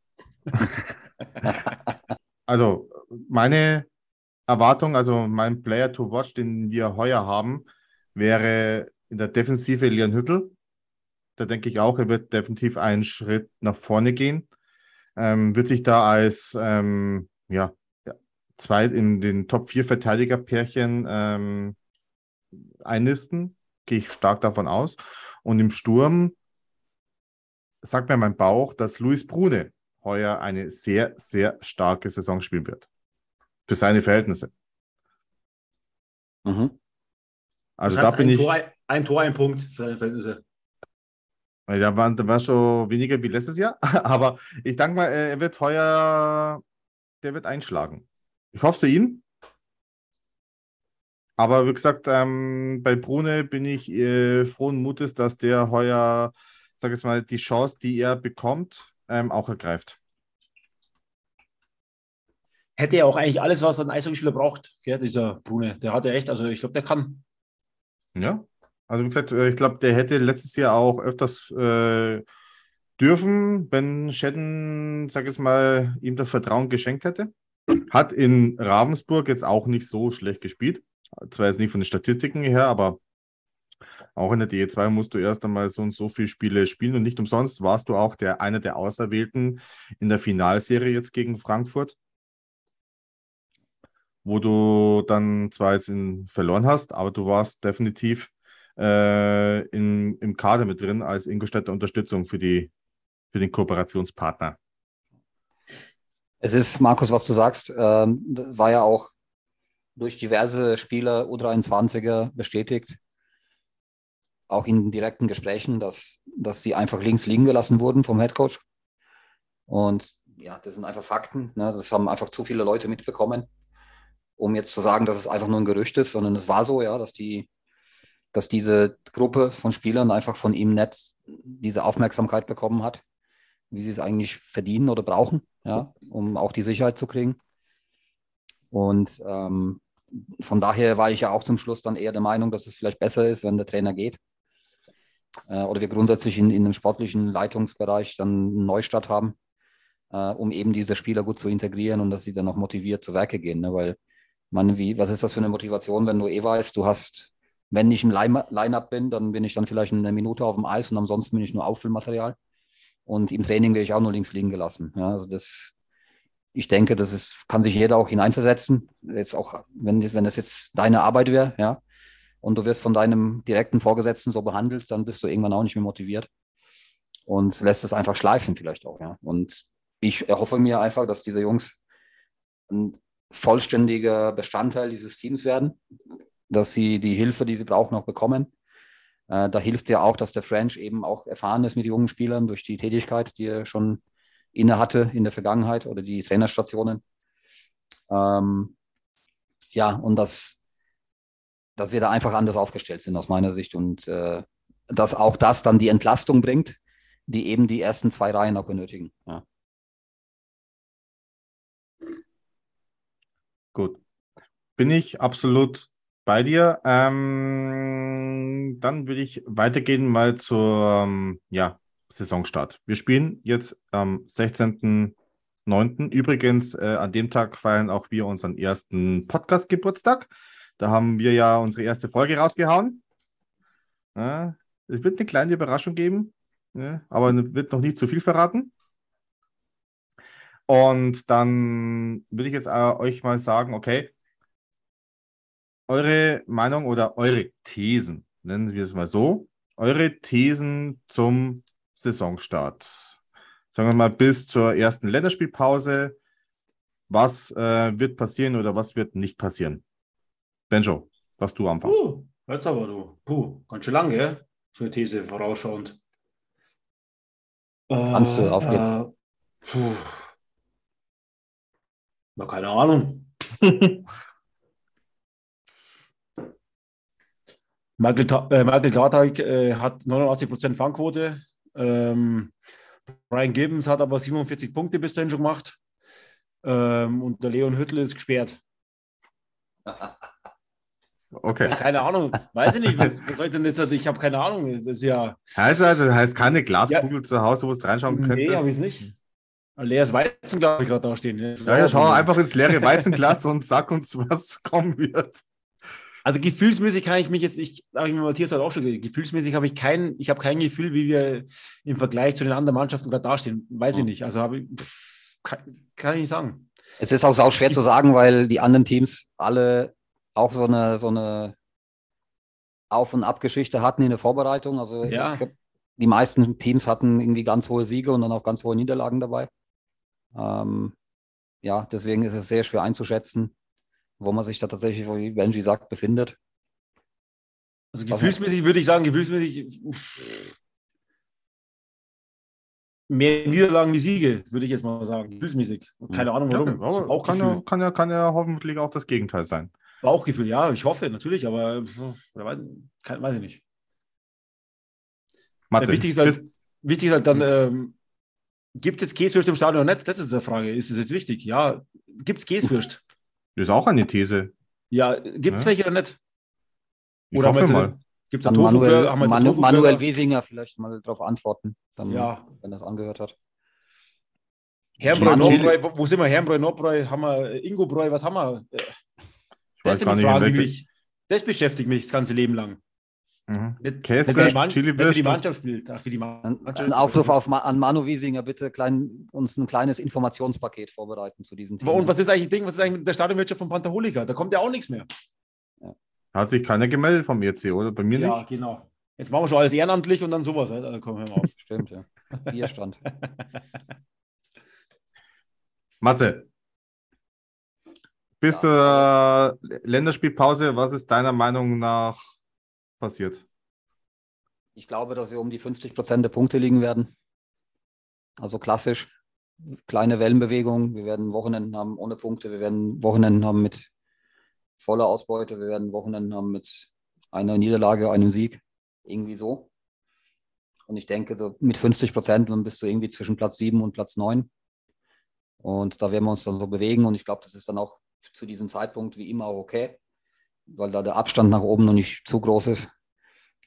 Also meine Erwartung, also mein Player to watch, den wir heuer haben, wäre in der Defensive Leon Hüttel. Da denke ich auch, er wird definitiv einen Schritt nach vorne gehen. Ähm, wird sich da als ähm, ja, ja, zwei in den Top 4 Verteidiger-Pärchen ähm, einnisten. Gehe ich stark davon aus. Und im Sturm sagt mir mein Bauch, dass Luis Brune heuer eine sehr, sehr starke Saison spielen wird. Für seine Verhältnisse.
mhm.
Also
Das
da
heißt,
bin
ein
ich,
Tor, ein Tor, ein Punkt für seine Verhältnisse.
da war, da war schon weniger wie letztes Jahr, aber ich denke mal, er wird heuer, der wird einschlagen. Ich hoffe für ihn. Aber wie gesagt, ähm, bei Brune bin ich äh, frohen Mutes, dass der heuer, sag ich mal, die Chance, die er bekommt, ähm, auch ergreift.
Hätte er auch eigentlich alles, was ein Eishockeyspieler braucht, gell, dieser Brune. Der hat ja echt, also ich glaube, der kann.
Ja, also wie gesagt, äh, ich glaube, der hätte letztes Jahr auch öfters äh, dürfen, wenn Shedden, sag ich mal, ihm das Vertrauen geschenkt hätte. Hat in Ravensburg jetzt auch nicht so schlecht gespielt. Zwar jetzt nicht von den Statistiken her, aber auch in der DE2 musst du erst einmal so und so viele Spiele spielen und nicht umsonst warst du auch der, einer der Auserwählten in der Finalserie jetzt gegen Frankfurt, wo du dann zwar jetzt in, verloren hast, aber du warst definitiv äh, in, im Kader mit drin als Ingolstädter Unterstützung für, die, für den Kooperationspartner.
Es ist, Markus, was du sagst, ähm, war ja auch durch diverse Spieler U23er bestätigt, auch in direkten Gesprächen, dass, dass sie einfach links liegen gelassen wurden vom Headcoach. Und ja, das sind einfach Fakten. Ne? Das haben einfach zu viele Leute mitbekommen, um jetzt zu sagen, dass es einfach nur ein Gerücht ist, sondern es war so, ja, dass die, dass diese Gruppe von Spielern einfach von ihm nicht diese Aufmerksamkeit bekommen hat, wie sie es eigentlich verdienen oder brauchen, ja, um auch die Sicherheit zu kriegen. Und ähm, von daher war ich ja auch zum Schluss dann eher der Meinung, dass es vielleicht besser ist, wenn der Trainer geht. Äh, oder wir grundsätzlich in, in dem sportlichen Leitungsbereich dann einen Neustart haben, äh, um eben diese Spieler gut zu integrieren und dass sie dann auch motiviert zu Werke gehen. Ne? Weil, man, wie, was ist das für eine Motivation, wenn du eh weißt, du hast, wenn ich im Line- Line-Up bin, dann bin ich dann vielleicht eine Minute auf dem Eis und ansonsten bin ich nur Auffüllmaterial. Und im Training werde ich auch nur links liegen gelassen. Ja, also das, ich denke, das ist, kann sich jeder auch hineinversetzen. Jetzt auch, wenn, wenn das jetzt deine Arbeit wäre, ja, und du wirst von deinem direkten Vorgesetzten so behandelt, dann bist du irgendwann auch nicht mehr motiviert und lässt es einfach schleifen vielleicht auch, ja. Und ich erhoffe mir einfach, dass diese Jungs ein vollständiger Bestandteil dieses Teams werden, dass sie die Hilfe, die sie brauchen, auch bekommen. Äh, da hilft ja auch, dass der French eben auch erfahren ist mit jungen Spielern durch die Tätigkeit, die er schon inne hatte in der Vergangenheit oder die Trainerstationen. Ähm, ja, und dass, dass wir da einfach anders aufgestellt sind aus meiner Sicht und äh, dass auch das dann die Entlastung bringt, die eben die ersten zwei Reihen auch benötigen. Ja.
Gut. Bin ich absolut bei dir. Ähm, dann würde ich weitergehen mal zur ähm, ja, Saisonstart. Wir spielen jetzt am 16.09. Übrigens, äh, an dem Tag feiern auch wir unseren ersten Podcast-Geburtstag. Da haben wir ja unsere erste Folge rausgehauen. Ja, es wird eine kleine Überraschung geben, ja, aber wird noch nicht zu viel verraten. Und dann würde ich jetzt äh, euch mal sagen, okay, eure Meinung oder eure Thesen, nennen wir es mal so, eure Thesen zum Saisonstart. Sagen wir mal bis zur ersten Länderspielpause. Was äh, wird passieren oder was wird nicht passieren? Benjo, was du anfangen.
Puh, jetzt aber du. Puh, ganz schön lange, gell? So eine These vorausschauend.
Kannst du, auf geht's.
Äh, puh. Na, keine Ahnung. Michael, äh, Michael äh, hat 89% Fangquote. Ähm, Brian Gibbons hat aber 47 Punkte bis dahin schon gemacht. Ähm, und der Leon Hüttel ist gesperrt.
Okay.
Keine Ahnung, weiß ich nicht. Was, was soll ich denn jetzt? Ich habe keine Ahnung. Es ist ja.
Heißt also, heißt keine Glaskugel zu Hause, wo du reinschauen
Nee,
könntest?
habe ich nicht. Ein leeres Weizen, glaube ich, gerade da stehen. ne?
Ja, ja, schau einfach ins leere Weizenglas und sag uns, was kommen wird.
Also gefühlsmäßig kann ich mich jetzt, ich habe ich mit Matthias halt auch schon gesagt, gefühlsmäßig habe ich kein, ich habe kein Gefühl, wie wir im Vergleich zu den anderen Mannschaften gerade dastehen. Weiß ich
Ja.
nicht. Also habe ich, kann, kann ich nicht sagen.
Es ist auch schwer zu sagen, weil die anderen Teams alle auch so eine, so eine Auf- und Abgeschichte hatten in der Vorbereitung. Also
Ja.
glaub, die meisten Teams hatten irgendwie ganz hohe Siege und dann auch ganz hohe Niederlagen dabei. Ähm, ja, deswegen ist es sehr schwer einzuschätzen, wo man sich da tatsächlich, wie Benji sagt, befindet.
Also gefühlsmäßig würde ich sagen, gefühlsmäßig mehr Niederlagen wie Siege, würde ich jetzt mal sagen. Gefühlsmäßig. Keine Ahnung
Ja,
warum.
aber
So
kann, ja, kann, ja, kann ja hoffentlich auch das Gegenteil sein.
Bauchgefühl, ja, ich hoffe natürlich, aber weiß, kann, weiß ich nicht.
Matze,
wichtig, ist halt, wichtig ist halt dann, ähm, gibt es Käsewürst im Stadion oder nicht? Das ist die Frage. Ist es jetzt wichtig? Ja, gibt es Käsewürst?
das ist auch eine These.
Ja, gibt es
Ja.
welche oder nicht?
Ich
Oder
hoffe mal.
jetzt- Gibt es Tofu?
Manuel,
jetzt
Manu? Manuel Wesinger vielleicht mal darauf antworten, dann,
Ja.
wenn er es angehört hat.
Herrenbräu, Nordbräu, wo, sind wir? Herrenbräu, Nordbräu, haben wir äh, Ingobräu, was haben wir?
Ich
Das sind
gar
die
nicht,
mich, das beschäftigt mich das ganze Leben lang.
Mhm.
Nicht,
Käsewürst,
nicht, Mann- nicht, wie
Chiliwürst
die Mannschaft spielt. Ach, wie die
Ein,
Mannschaft
ein Aufruf auf, an Manu Wiesinger, bitte klein, uns ein kleines Informationspaket vorbereiten zu diesem Thema.
Und was ist eigentlich Ding, was ist eigentlich mit der Stadionwirtschaft von Pantherholika? Da kommt ja auch nichts mehr.
Hat sich keiner gemeldet vom EC, oder? Bei mir
Ja,
nicht?
genau. Jetzt machen wir schon alles ehrenamtlich und dann sowas. Also komm, hör mal auf.
Stimmt, ja. Bierstand.
Matze, bis zur Länderspielpause, was ist deiner Meinung nach passiert?
Ich glaube, dass wir um die 50 Prozent der Punkte liegen werden. Also klassisch. Kleine Wellenbewegung. Wir werden Wochenenden haben ohne Punkte. Wir werden Wochenenden haben mit voller Ausbeute. Wir werden Wochenenden haben mit einer Niederlage, einem Sieg. Irgendwie so. Und ich denke, so mit 50 Prozent dann bist du irgendwie zwischen Platz 7 und Platz 9. Und da werden wir uns dann so bewegen. Und ich glaube, das ist dann auch zu diesem Zeitpunkt wie immer okay, weil da der Abstand nach oben noch nicht zu groß ist.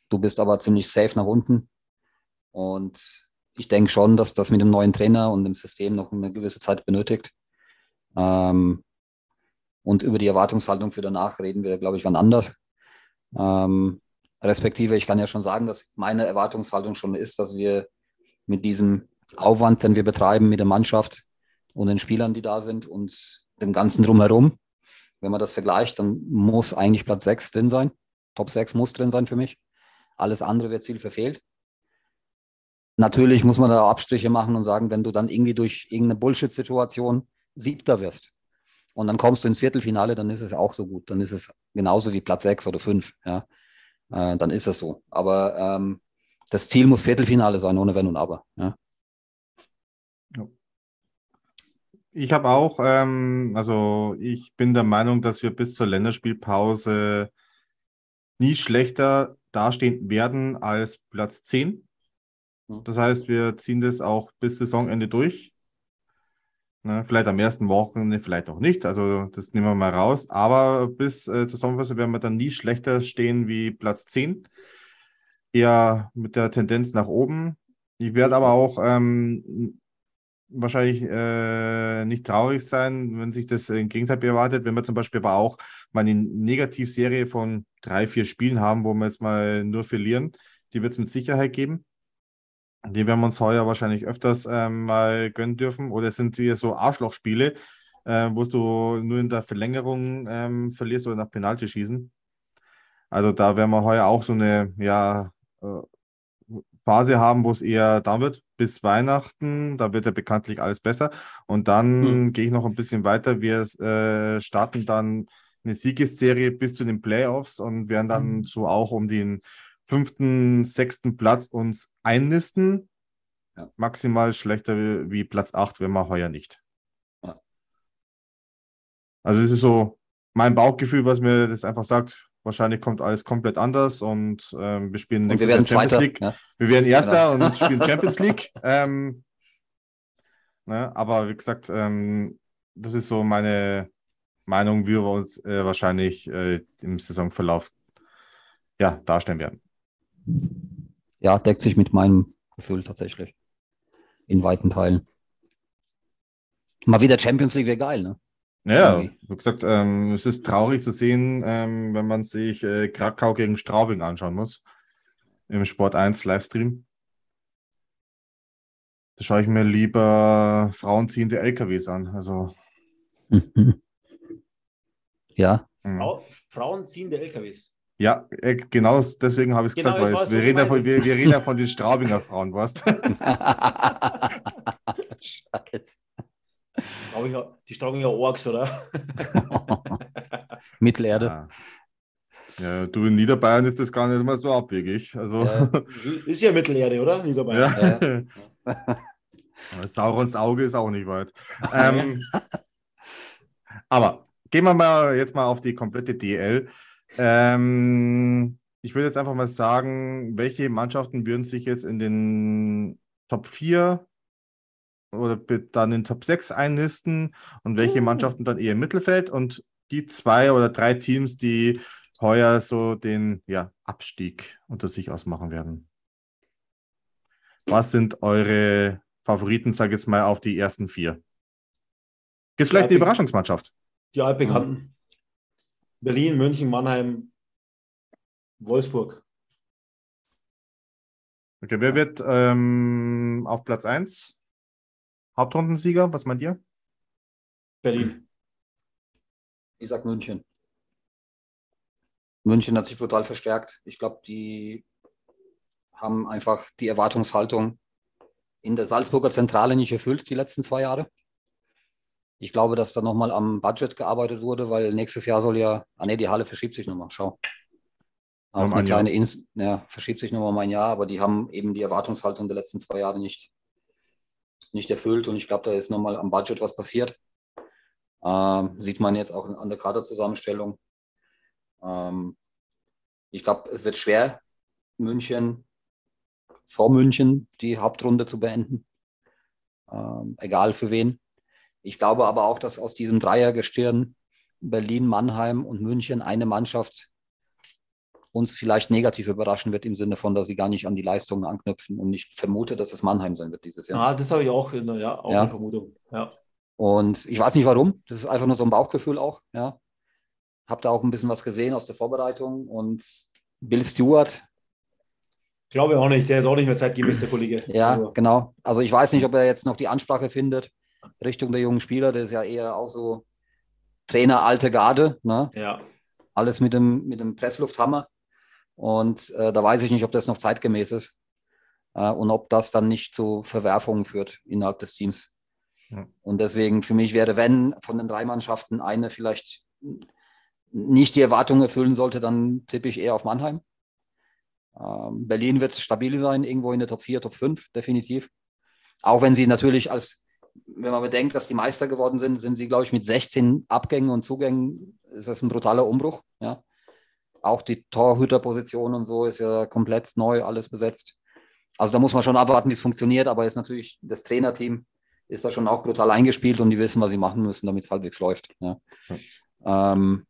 Du bist aber ziemlich safe nach unten. Und ich denke schon, dass das mit dem neuen Trainer und dem System noch eine gewisse Zeit benötigt. Ähm, und über die Erwartungshaltung für danach reden wir, glaube ich, wann anders. Ähm, respektive, ich kann ja schon sagen, dass meine Erwartungshaltung schon ist, dass wir mit diesem Aufwand, den wir betreiben mit der Mannschaft und den Spielern, die da sind und dem Ganzen drumherum, wenn man das vergleicht, dann muss eigentlich Platz 6 drin sein. Top 6 muss drin sein für mich. Alles andere wird Ziel verfehlt. Natürlich muss man da Abstriche machen und sagen, wenn du dann irgendwie durch irgendeine Bullshit-Situation Siebter wirst Und dann kommst du ins Viertelfinale, dann ist es auch so gut. Dann ist es genauso wie Platz 6 oder 5. Ja? Äh, dann ist es so. Aber ähm, das Ziel muss Viertelfinale sein, ohne Wenn und Aber. Ja?
Ich habe auch, ähm, also ich bin der Meinung, dass wir bis zur Länderspielpause nie schlechter dastehen werden als Platz 10.
Hm.
Das heißt, wir ziehen das auch bis Saisonende durch. Ne, vielleicht am ersten Wochenende, vielleicht auch nicht. Also das nehmen wir mal raus. Aber bis äh, zur Sommerpause werden wir dann nie schlechter stehen wie Platz 10. Eher mit der Tendenz nach oben. Ich werde aber auch ähm, wahrscheinlich äh, nicht traurig sein, wenn sich das im Gegenteil erwartet. Wenn wir zum Beispiel aber auch mal eine Negativserie von drei, vier Spielen haben, wo wir jetzt mal nur verlieren, die wird es mit Sicherheit geben. Die werden wir uns heuer wahrscheinlich öfters ähm, mal gönnen dürfen. Oder es sind wieder so Arschlochspiele, äh, wo du nur in der Verlängerung ähm, verlierst oder nach Penalty schießen. Also da werden wir heuer auch so eine ja, äh, Phase haben, wo es eher da wird, bis Weihnachten. Da wird ja bekanntlich alles besser. Und dann
Hm.
gehe ich noch ein bisschen weiter. Wir äh, starten dann eine Siegesserie bis zu den Playoffs und werden dann so auch um den fünften, sechsten Platz uns einnisten.
Ja.
Maximal schlechter wie, wie Platz 8, wenn wir heuer nicht.
Ja.
Also das ist so mein Bauchgefühl, was mir das einfach sagt. Wahrscheinlich kommt alles komplett anders und ähm, wir spielen
Und
nächstes
wir werden
Champions
Zweiter.
League.
Ja.
Wir werden Erster
Genau.
und spielen Champions League. Ähm, ne, aber wie gesagt, ähm, das ist so meine Meinung, wie wir uns äh, wahrscheinlich äh, im Saisonverlauf ja, darstellen werden.
ja, deckt sich mit meinem Gefühl tatsächlich. In weiten Teilen. Mal wieder Champions League wäre geil, ne?
Ja,
Irgendwie.
wie gesagt, ähm, es ist traurig zu sehen, ähm, wenn man sich äh, Krakau gegen Straubing anschauen muss im Sport 1 Livestream. Da schaue ich mir lieber frauenziehende LKWs an. Also,
Mhm. Ja,
mh.
Frau, Frauen ziehen der LKWs.
ja, äh, genau deswegen habe ich es
Genau,
gesagt, weil wir, reden ja von, wir, wir reden ja von den Straubinger Frauen, weißt du?
Scheiße.
Die Straubinger Orks, oder?
Mittelerde.
Ja. ja, du in Niederbayern ist das gar nicht immer so abwegig. Also,
Ja.
Ist ja Mittelerde, oder? Niederbayern.
ja. Saurons Auge ist auch nicht weit. Ähm, aber gehen wir mal jetzt mal auf die komplette DL. Ähm, ich würde jetzt einfach mal sagen, welche Mannschaften würden sich jetzt in den Top 4 oder dann in den Top 6 einlisten und welche Mannschaften dann eher im Mittelfeld und die zwei oder drei Teams, die heuer so den ja, Abstieg unter sich ausmachen werden. Was sind eure Favoriten, sag ich jetzt mal, auf die ersten vier? Gibt es vielleicht eine Überraschungsmannschaft?
Die altbekannten. Berlin, München, Mannheim, Wolfsburg.
Okay, wer wird ähm, auf Platz 1? Hauptrundensieger, was meint ihr?
Berlin.
Ich sag München. München hat sich brutal verstärkt. Ich glaube, die haben einfach die Erwartungshaltung in der Salzburger Zentrale nicht erfüllt die letzten zwei Jahre. Ich glaube, dass da nochmal am Budget gearbeitet wurde, weil nächstes Jahr soll ja, ah nee, die Halle verschiebt sich nochmal, schau. Auf
Um
eine
ein Jahr.
kleine Ins ja, verschiebt sich nochmal um ein Jahr, aber die haben eben die Erwartungshaltung der letzten zwei Jahre nicht, nicht erfüllt und ich glaube, da ist nochmal am Budget was passiert. Ähm, sieht man jetzt auch an der Kaderzusammenstellung. Ähm, ich glaube, es wird schwer, München vor München die Hauptrunde zu beenden. Ähm, egal für wen. Ich glaube aber auch, dass aus diesem Dreiergestirn Berlin, Mannheim und München eine Mannschaft uns vielleicht negativ überraschen wird, im Sinne von, dass sie gar nicht an die Leistungen anknüpfen und ich vermute, dass es Mannheim sein wird dieses Jahr.
Ah, das habe ich auch, in, ja, auch
Ja.
eine Vermutung. Ja.
Und ich weiß nicht warum. Das ist einfach nur so ein Bauchgefühl auch. Ja. Hab da auch ein bisschen was gesehen aus der Vorbereitung. Und Bill Stewart,
Glaube auch nicht. Der ist auch nicht mehr zeitgemäß, der Kollege.
ja,
Also,
genau. Also ich weiß nicht, ob er jetzt noch die Ansprache findet Richtung der jungen Spieler. Der ist ja eher auch so Trainer alte Garde. Ne?
ja.
Alles mit dem, mit dem Presslufthammer. Und äh, da weiß ich nicht, ob das noch zeitgemäß ist. Äh, und ob das dann nicht zu Verwerfungen führt innerhalb des Teams. Ja. Und deswegen für mich wäre, wenn von den drei Mannschaften eine vielleicht nicht die Erwartungen erfüllen sollte, dann tippe ich eher auf Mannheim. Ähm, Berlin wird stabil sein, irgendwo in der Top 4, Top 5, definitiv. Auch wenn sie natürlich als, wenn man bedenkt, dass die Meister geworden sind, sind sie, glaube ich, mit 16 Abgängen und Zugängen, ist das ein brutaler Umbruch. Ja. Auch die Torhüterposition und so ist ja komplett neu, alles besetzt. Also da muss man schon abwarten, wie es funktioniert, aber ist natürlich das Trainerteam ist da schon auch brutal eingespielt und die wissen, was sie machen müssen, damit es halbwegs läuft. Ja. Ja. Ähm,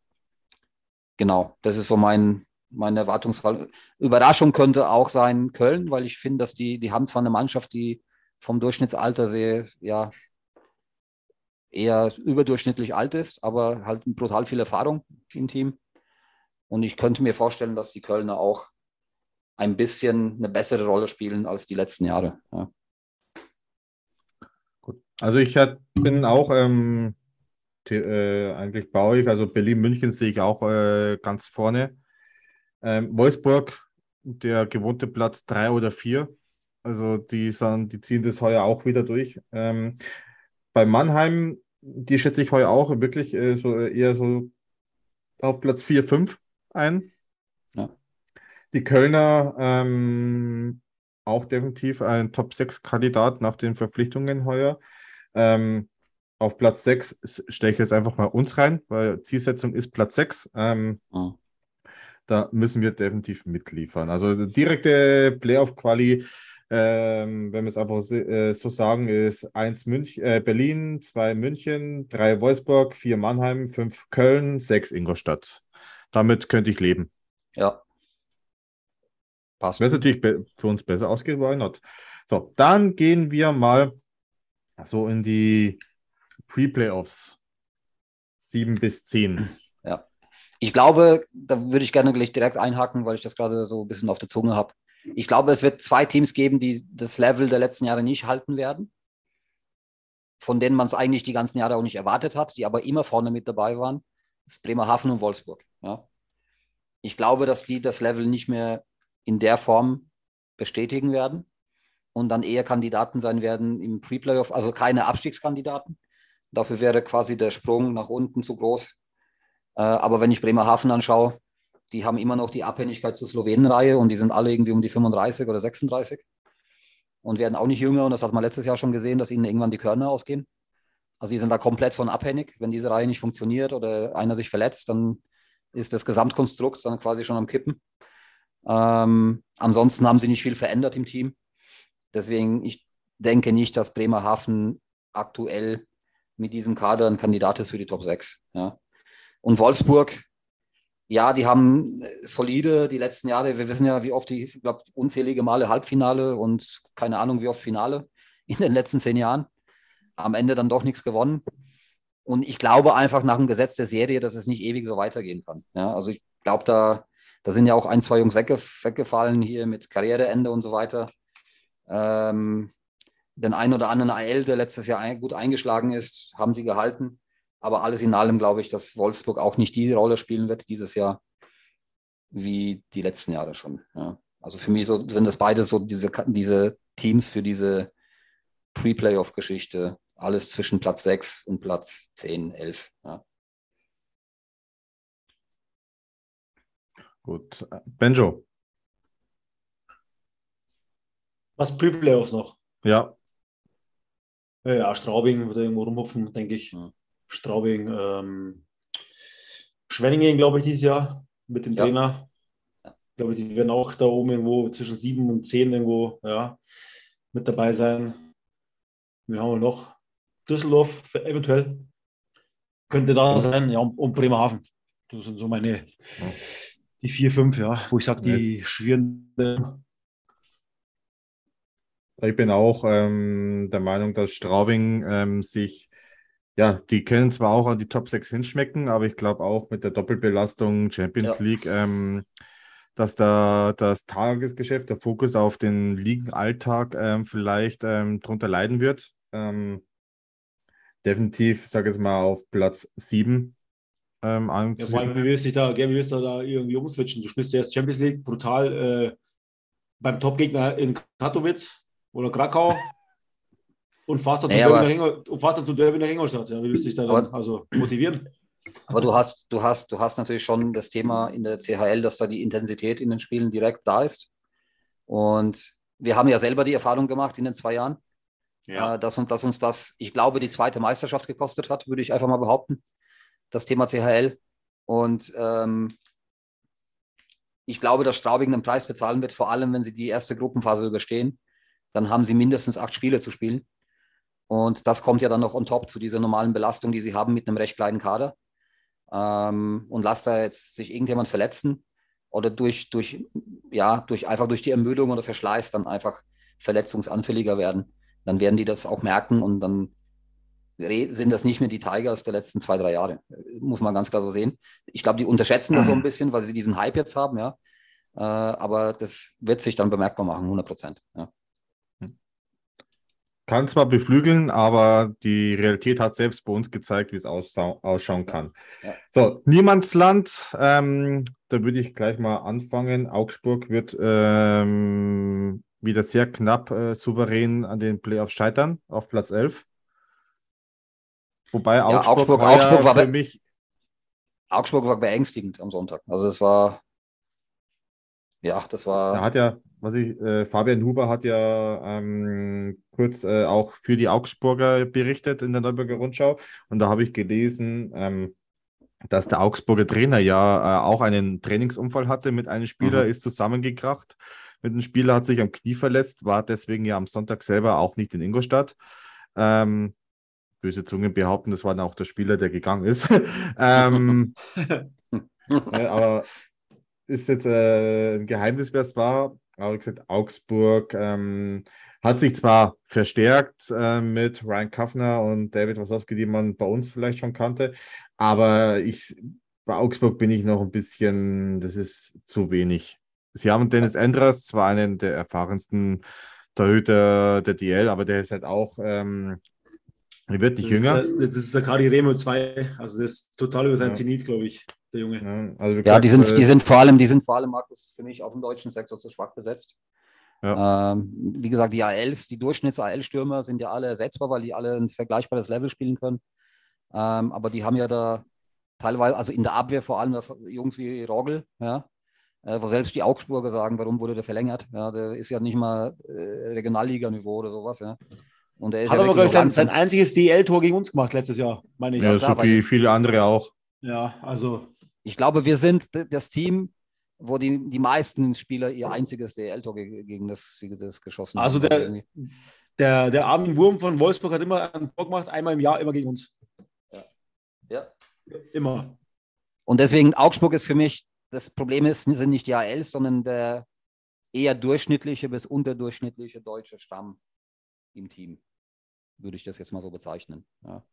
genau, das ist so mein, meine Erwartungsfall. Überraschung könnte auch sein Köln, weil ich finde, dass die, die haben zwar eine Mannschaft, die vom Durchschnittsalter sehr, ja, eher überdurchschnittlich alt ist, aber halt brutal viel Erfahrung im Team. Und ich könnte mir vorstellen, dass die Kölner auch ein bisschen eine bessere Rolle spielen als die letzten Jahre. Ja.
Gut. Also ich bin auch ähm, äh, eigentlich bei euch, also Berlin-München sehe ich auch äh, ganz vorne. Ähm, Wolfsburg, der gewohnte Platz drei oder vier. Also die, sind, die ziehen das heuer auch wieder durch. Ähm, bei Mannheim, die schätze ich heuer auch wirklich äh, so eher so auf Platz 4, 5 ein. Ja. Die Kölner ähm, auch definitiv ein Top-6-Kandidat nach den Verpflichtungen heuer. Ähm, auf Platz 6 stelle ich jetzt einfach mal uns rein, weil Zielsetzung ist Platz 6. Ähm, oh da müssen wir definitiv mitliefern. Also direkte Playoff-Quali, ähm, wenn wir es einfach äh, so sagen, ist 1 äh, Berlin, 2 München, 3 Wolfsburg, 4 Mannheim, 5 Köln, 6 Ingolstadt. Damit könnte ich leben.
Ja.
Passt. Wenn es natürlich für uns besser ausgeht, why not? So, dann gehen wir mal so in die Pre-Playoffs. 7 bis 10.
Ich glaube, da würde ich gerne gleich direkt einhaken, weil ich das gerade so ein bisschen auf der Zunge habe. Ich glaube, es wird zwei Teams geben, die das Level der letzten Jahre nicht halten werden, von denen man es eigentlich die ganzen Jahre auch nicht erwartet hat, die aber immer vorne mit dabei waren. Ist Bremerhaven und Wolfsburg. Ja. Ich glaube, dass die das Level nicht mehr in der Form bestätigen werden und dann eher Kandidaten sein werden im Pre-Playoff, also keine Abstiegskandidaten. Dafür wäre quasi der Sprung nach unten zu groß äh, aber wenn ich Bremerhaven anschaue, die haben immer noch die Abhängigkeit zur Slowenenreihe und die sind alle irgendwie um die 35 oder 36 und werden auch nicht jünger. Und das hat man letztes Jahr schon gesehen, dass ihnen irgendwann die Körner ausgehen. Also die sind da komplett von abhängig. Wenn diese Reihe nicht funktioniert oder einer sich verletzt, dann ist das Gesamtkonstrukt dann quasi schon am Kippen. Ähm, ansonsten haben sie nicht viel verändert im Team. Deswegen, ich denke nicht, dass Bremerhaven aktuell mit diesem Kader ein Kandidat ist für die Top 6. Ja. Und Wolfsburg, ja, die haben solide die letzten Jahre, wir wissen ja, wie oft die, ich glaube, unzählige Male Halbfinale und keine Ahnung, wie oft Finale in den letzten zehn Jahren. Am Ende dann doch nichts gewonnen. Und ich glaube einfach nach dem Gesetz der Serie, dass es nicht ewig so weitergehen kann. Ja, also ich glaube, da, da sind ja auch ein, zwei Jungs wegge weggefallen hier mit Karriereende und so weiter. Ähm, den einen oder anderen AL, der letztes Jahr ein, gut eingeschlagen ist, haben sie gehalten. Aber alles in allem glaube ich, dass Wolfsburg auch nicht die Rolle spielen wird dieses Jahr wie die letzten Jahre schon. Ja. Also für mich so, sind das beide so diese, diese Teams für diese Pre-Playoff-Geschichte. Alles zwischen Platz 6 und Platz 10, 11. Ja.
Gut. Benjo.
Was Pre-Playoffs noch?
Ja.
Ja, Straubing wird irgendwo rumhupfen, denke ich. Ja. Straubing, ähm, Schwenningen, glaube ich, dieses Jahr mit dem ja. Trainer. Ich glaube, die werden auch da oben irgendwo zwischen sieben und zehn irgendwo ja, mit dabei sein. Wir haben noch Düsseldorf eventuell. Könnte da sein, ja, und Bremerhaven. Das sind so meine, die vier, fünf, ja, wo ich sage, die yes. schwirren.
Ich bin auch ähm, der Meinung, dass Straubing ähm, sich ja, die können zwar auch an die Top 6 hinschmecken, aber ich glaube auch mit der Doppelbelastung Champions ja. League, ähm, dass da das Tagesgeschäft, der Fokus auf den Ligenalltag ähm, vielleicht ähm, drunter leiden wird. Ähm, definitiv, sage ich jetzt mal, auf Platz 7
ähm, ja, vor allem, wie wirst du da, wie wirst du da irgendwie umswitchen? Du spielst ja erst Champions League brutal äh, beim Topgegner in Katowice oder Krakau. Und fast
Nee,
dazu
aber-
Derby nach Ingol- und fast dazu Derby nach Ingolstadt. Ja, wie willst du dich da dann
Aber-
also motivieren?
Aber du hast, du hast, du hast natürlich schon das Thema in der CHL, dass da die Intensität in den Spielen direkt da ist. Und wir haben ja selber die Erfahrung gemacht in den zwei Jahren, äh, dass, uns- dass uns das, ich glaube, die zweite Meisterschaft gekostet hat, würde ich einfach mal behaupten. Das Thema CHL. Und ähm, ich glaube, dass Straubing einen Preis bezahlen wird, vor allem wenn sie die erste Gruppenphase überstehen. Dann haben sie mindestens acht Spiele zu spielen. Und das kommt ja dann noch on top zu dieser normalen Belastung, die sie haben mit einem recht kleinen Kader. Ähm, und lass da jetzt sich irgendjemand verletzen oder durch, durch, ja, durch einfach durch die Ermüdung oder Verschleiß dann einfach verletzungsanfälliger werden, dann werden die das auch merken und dann sind das nicht mehr die Tigers der letzten zwei, drei Jahre. Muss man ganz klar so sehen. Ich glaube, die unterschätzen das so ein bisschen, weil sie diesen Hype jetzt haben, ja. Äh, aber das wird sich dann bemerkbar machen, 100 Prozent. Ja.
Kann zwar beflügeln, aber die Realität hat selbst bei uns gezeigt, wie es ausschauen kann.
Ja.
So, Niemandsland, ähm, da würde ich gleich mal anfangen. Augsburg wird ähm, wieder sehr knapp äh, souverän an den Playoffs scheitern, auf Platz 11. Wobei Augsburg,
Augsburg-
heuer
Augsburg war
für mich
Augsburg war beängstigend am Sonntag. Also es war, ja, das war.
Da hat ja, was ich, äh, Fabian Huber hat ja ähm, kurz äh, auch für die Augsburger berichtet in der Neuburger Rundschau. Und da habe ich gelesen, ähm, dass der Augsburger Trainer ja äh, auch einen Trainingsunfall hatte mit einem Spieler,
Mhm.
ist zusammengekracht mit einem Spieler, hat sich am Knie verletzt, war deswegen ja am Sonntag selber auch nicht in Ingolstadt. Ähm, böse Zungen behaupten, das war dann auch der Spieler, der gegangen ist. ähm, ja, aber ist jetzt äh, ein Geheimnis, wer es war. Aber wie gesagt, Augsburg ähm, hat sich zwar verstärkt äh, mit Ryan Kaffner und David Wasowski, die man bei uns vielleicht schon kannte, aber ich, bei Augsburg bin ich noch ein bisschen, das ist zu wenig. Sie haben Dennis Endras, zwar einen der erfahrensten Torhüter der DL, aber der ist halt auch, ähm, er wird nicht
das
jünger.
Ist das ist der Kari Remo 2. Also das ist total über sein
Ja.
Zenit, glaube ich, der Junge.
Ja, also wie
Ja, die
gesagt,
sind,
äh,
die sind vor allem, die sind vor allem, Markus, für mich auf dem deutschen Sektor zu schwach besetzt. Ähm, wie gesagt, die ALs, die Durchschnitts-AL-Stürmer sind ja alle ersetzbar, weil die alle ein vergleichbares Level spielen können. Ähm, aber die haben ja da teilweise, also in der Abwehr vor allem Jungs wie Rogel, ja, äh, wo selbst die Augsburger sagen, warum wurde der verlängert? Ja, der ist ja nicht mal äh, Regionalliga-Niveau oder sowas, ja. Und er ist
Hat
ja
aber,
wirklich
glaube ich, sein, sein einziges DL-Tor gegen uns gemacht letztes Jahr, meine ich.
ja,
Ja,
klar,
so wie viele andere auch.
also
Ich glaube, wir sind das Team, wo die, die meisten Spieler ihr einziges DL-Tor ge- gegen das, das geschossen
Also
haben.
der-
irgendwie.
der, der Armin Wurm von Wolfsburg hat immer ein Tor gemacht, einmal im Jahr, immer gegen uns.
Ja.
Immer.
Und deswegen, Augsburg ist für mich, das Problem ist, sind nicht die ALs, sondern der eher durchschnittliche bis unterdurchschnittliche deutsche Stamm im Team. Würde ich das jetzt mal so bezeichnen. Ja.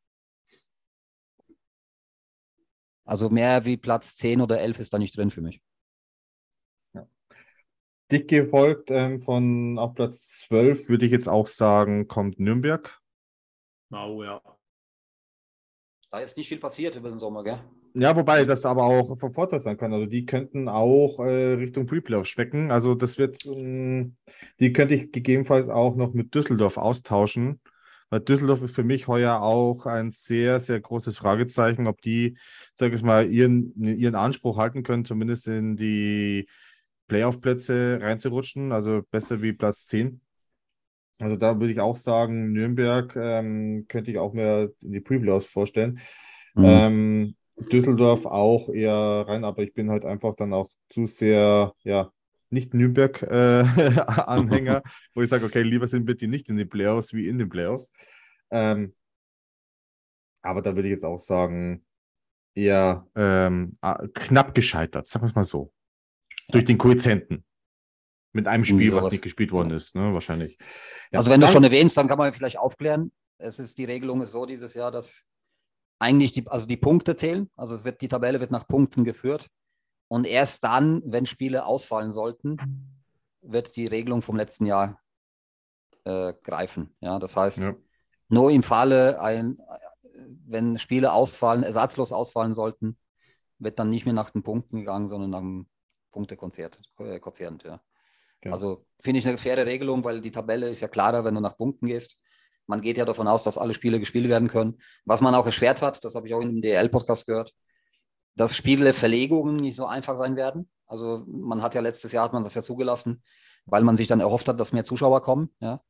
Also mehr wie Platz 10 oder 11 ist da nicht drin für mich.
Dick gefolgt ähm, von auf Platz 12, würde ich jetzt auch sagen, kommt Nürnberg.
Oh, ja.
Da ist nicht viel passiert über den Sommer, gell?
Ja, wobei das aber auch von Vorteil sein kann. Also die könnten auch äh, Richtung Pre-Playoff stecken. Also das wird, ähm, die könnte ich gegebenenfalls auch noch mit Düsseldorf austauschen. Weil Düsseldorf ist für mich heuer auch ein sehr, sehr großes Fragezeichen, ob die, sag ich mal, ihren, ihren Anspruch halten können, zumindest in die Playoff-Plätze reinzurutschen. Also besser wie Platz 10. Also da würde ich auch sagen, Nürnberg ähm, könnte ich auch mehr in die Pre-Playoffs vorstellen.
Mhm.
Ähm, Düsseldorf auch eher rein, aber ich bin halt einfach dann auch zu sehr, ja, nicht Nürnberg-Anhänger, wo ich sage, okay, lieber sind wir die nicht in den Playoffs wie in den Playoffs. Ähm, aber da würde ich jetzt auch sagen, eher ähm, knapp gescheitert, sagen wir es mal so. Durch den Koeffizienten. Mit einem Spiel, was nicht gespielt worden ist, ne, wahrscheinlich. Ja,
Also wenn du schon erwähnst, dann kann man vielleicht aufklären. Es ist die Regelung ist so dieses Jahr, dass eigentlich die, also die Punkte zählen. Also es wird, die Tabelle wird nach Punkten geführt. Und erst dann, wenn Spiele ausfallen sollten, wird die Regelung vom letzten Jahr äh, greifen. Ja, das heißt,
Ja.
nur im Falle, ein, wenn Spiele ausfallen, ersatzlos ausfallen sollten, wird dann nicht mehr nach den Punkten gegangen, sondern nach dem Punktekonzert. Äh, Quotient, ja.
Genau.
Also finde ich eine faire Regelung, weil die Tabelle ist ja klarer, wenn du nach Punkten gehst. Man geht ja davon aus, dass alle Spiele gespielt werden können. Was man auch erschwert hat, das habe ich auch in dem DL-Podcast gehört, dass Spieleverlegungen nicht so einfach sein werden. Also man hat ja letztes Jahr hat man das ja zugelassen, weil man sich dann erhofft hat, dass mehr Zuschauer kommen. Ja.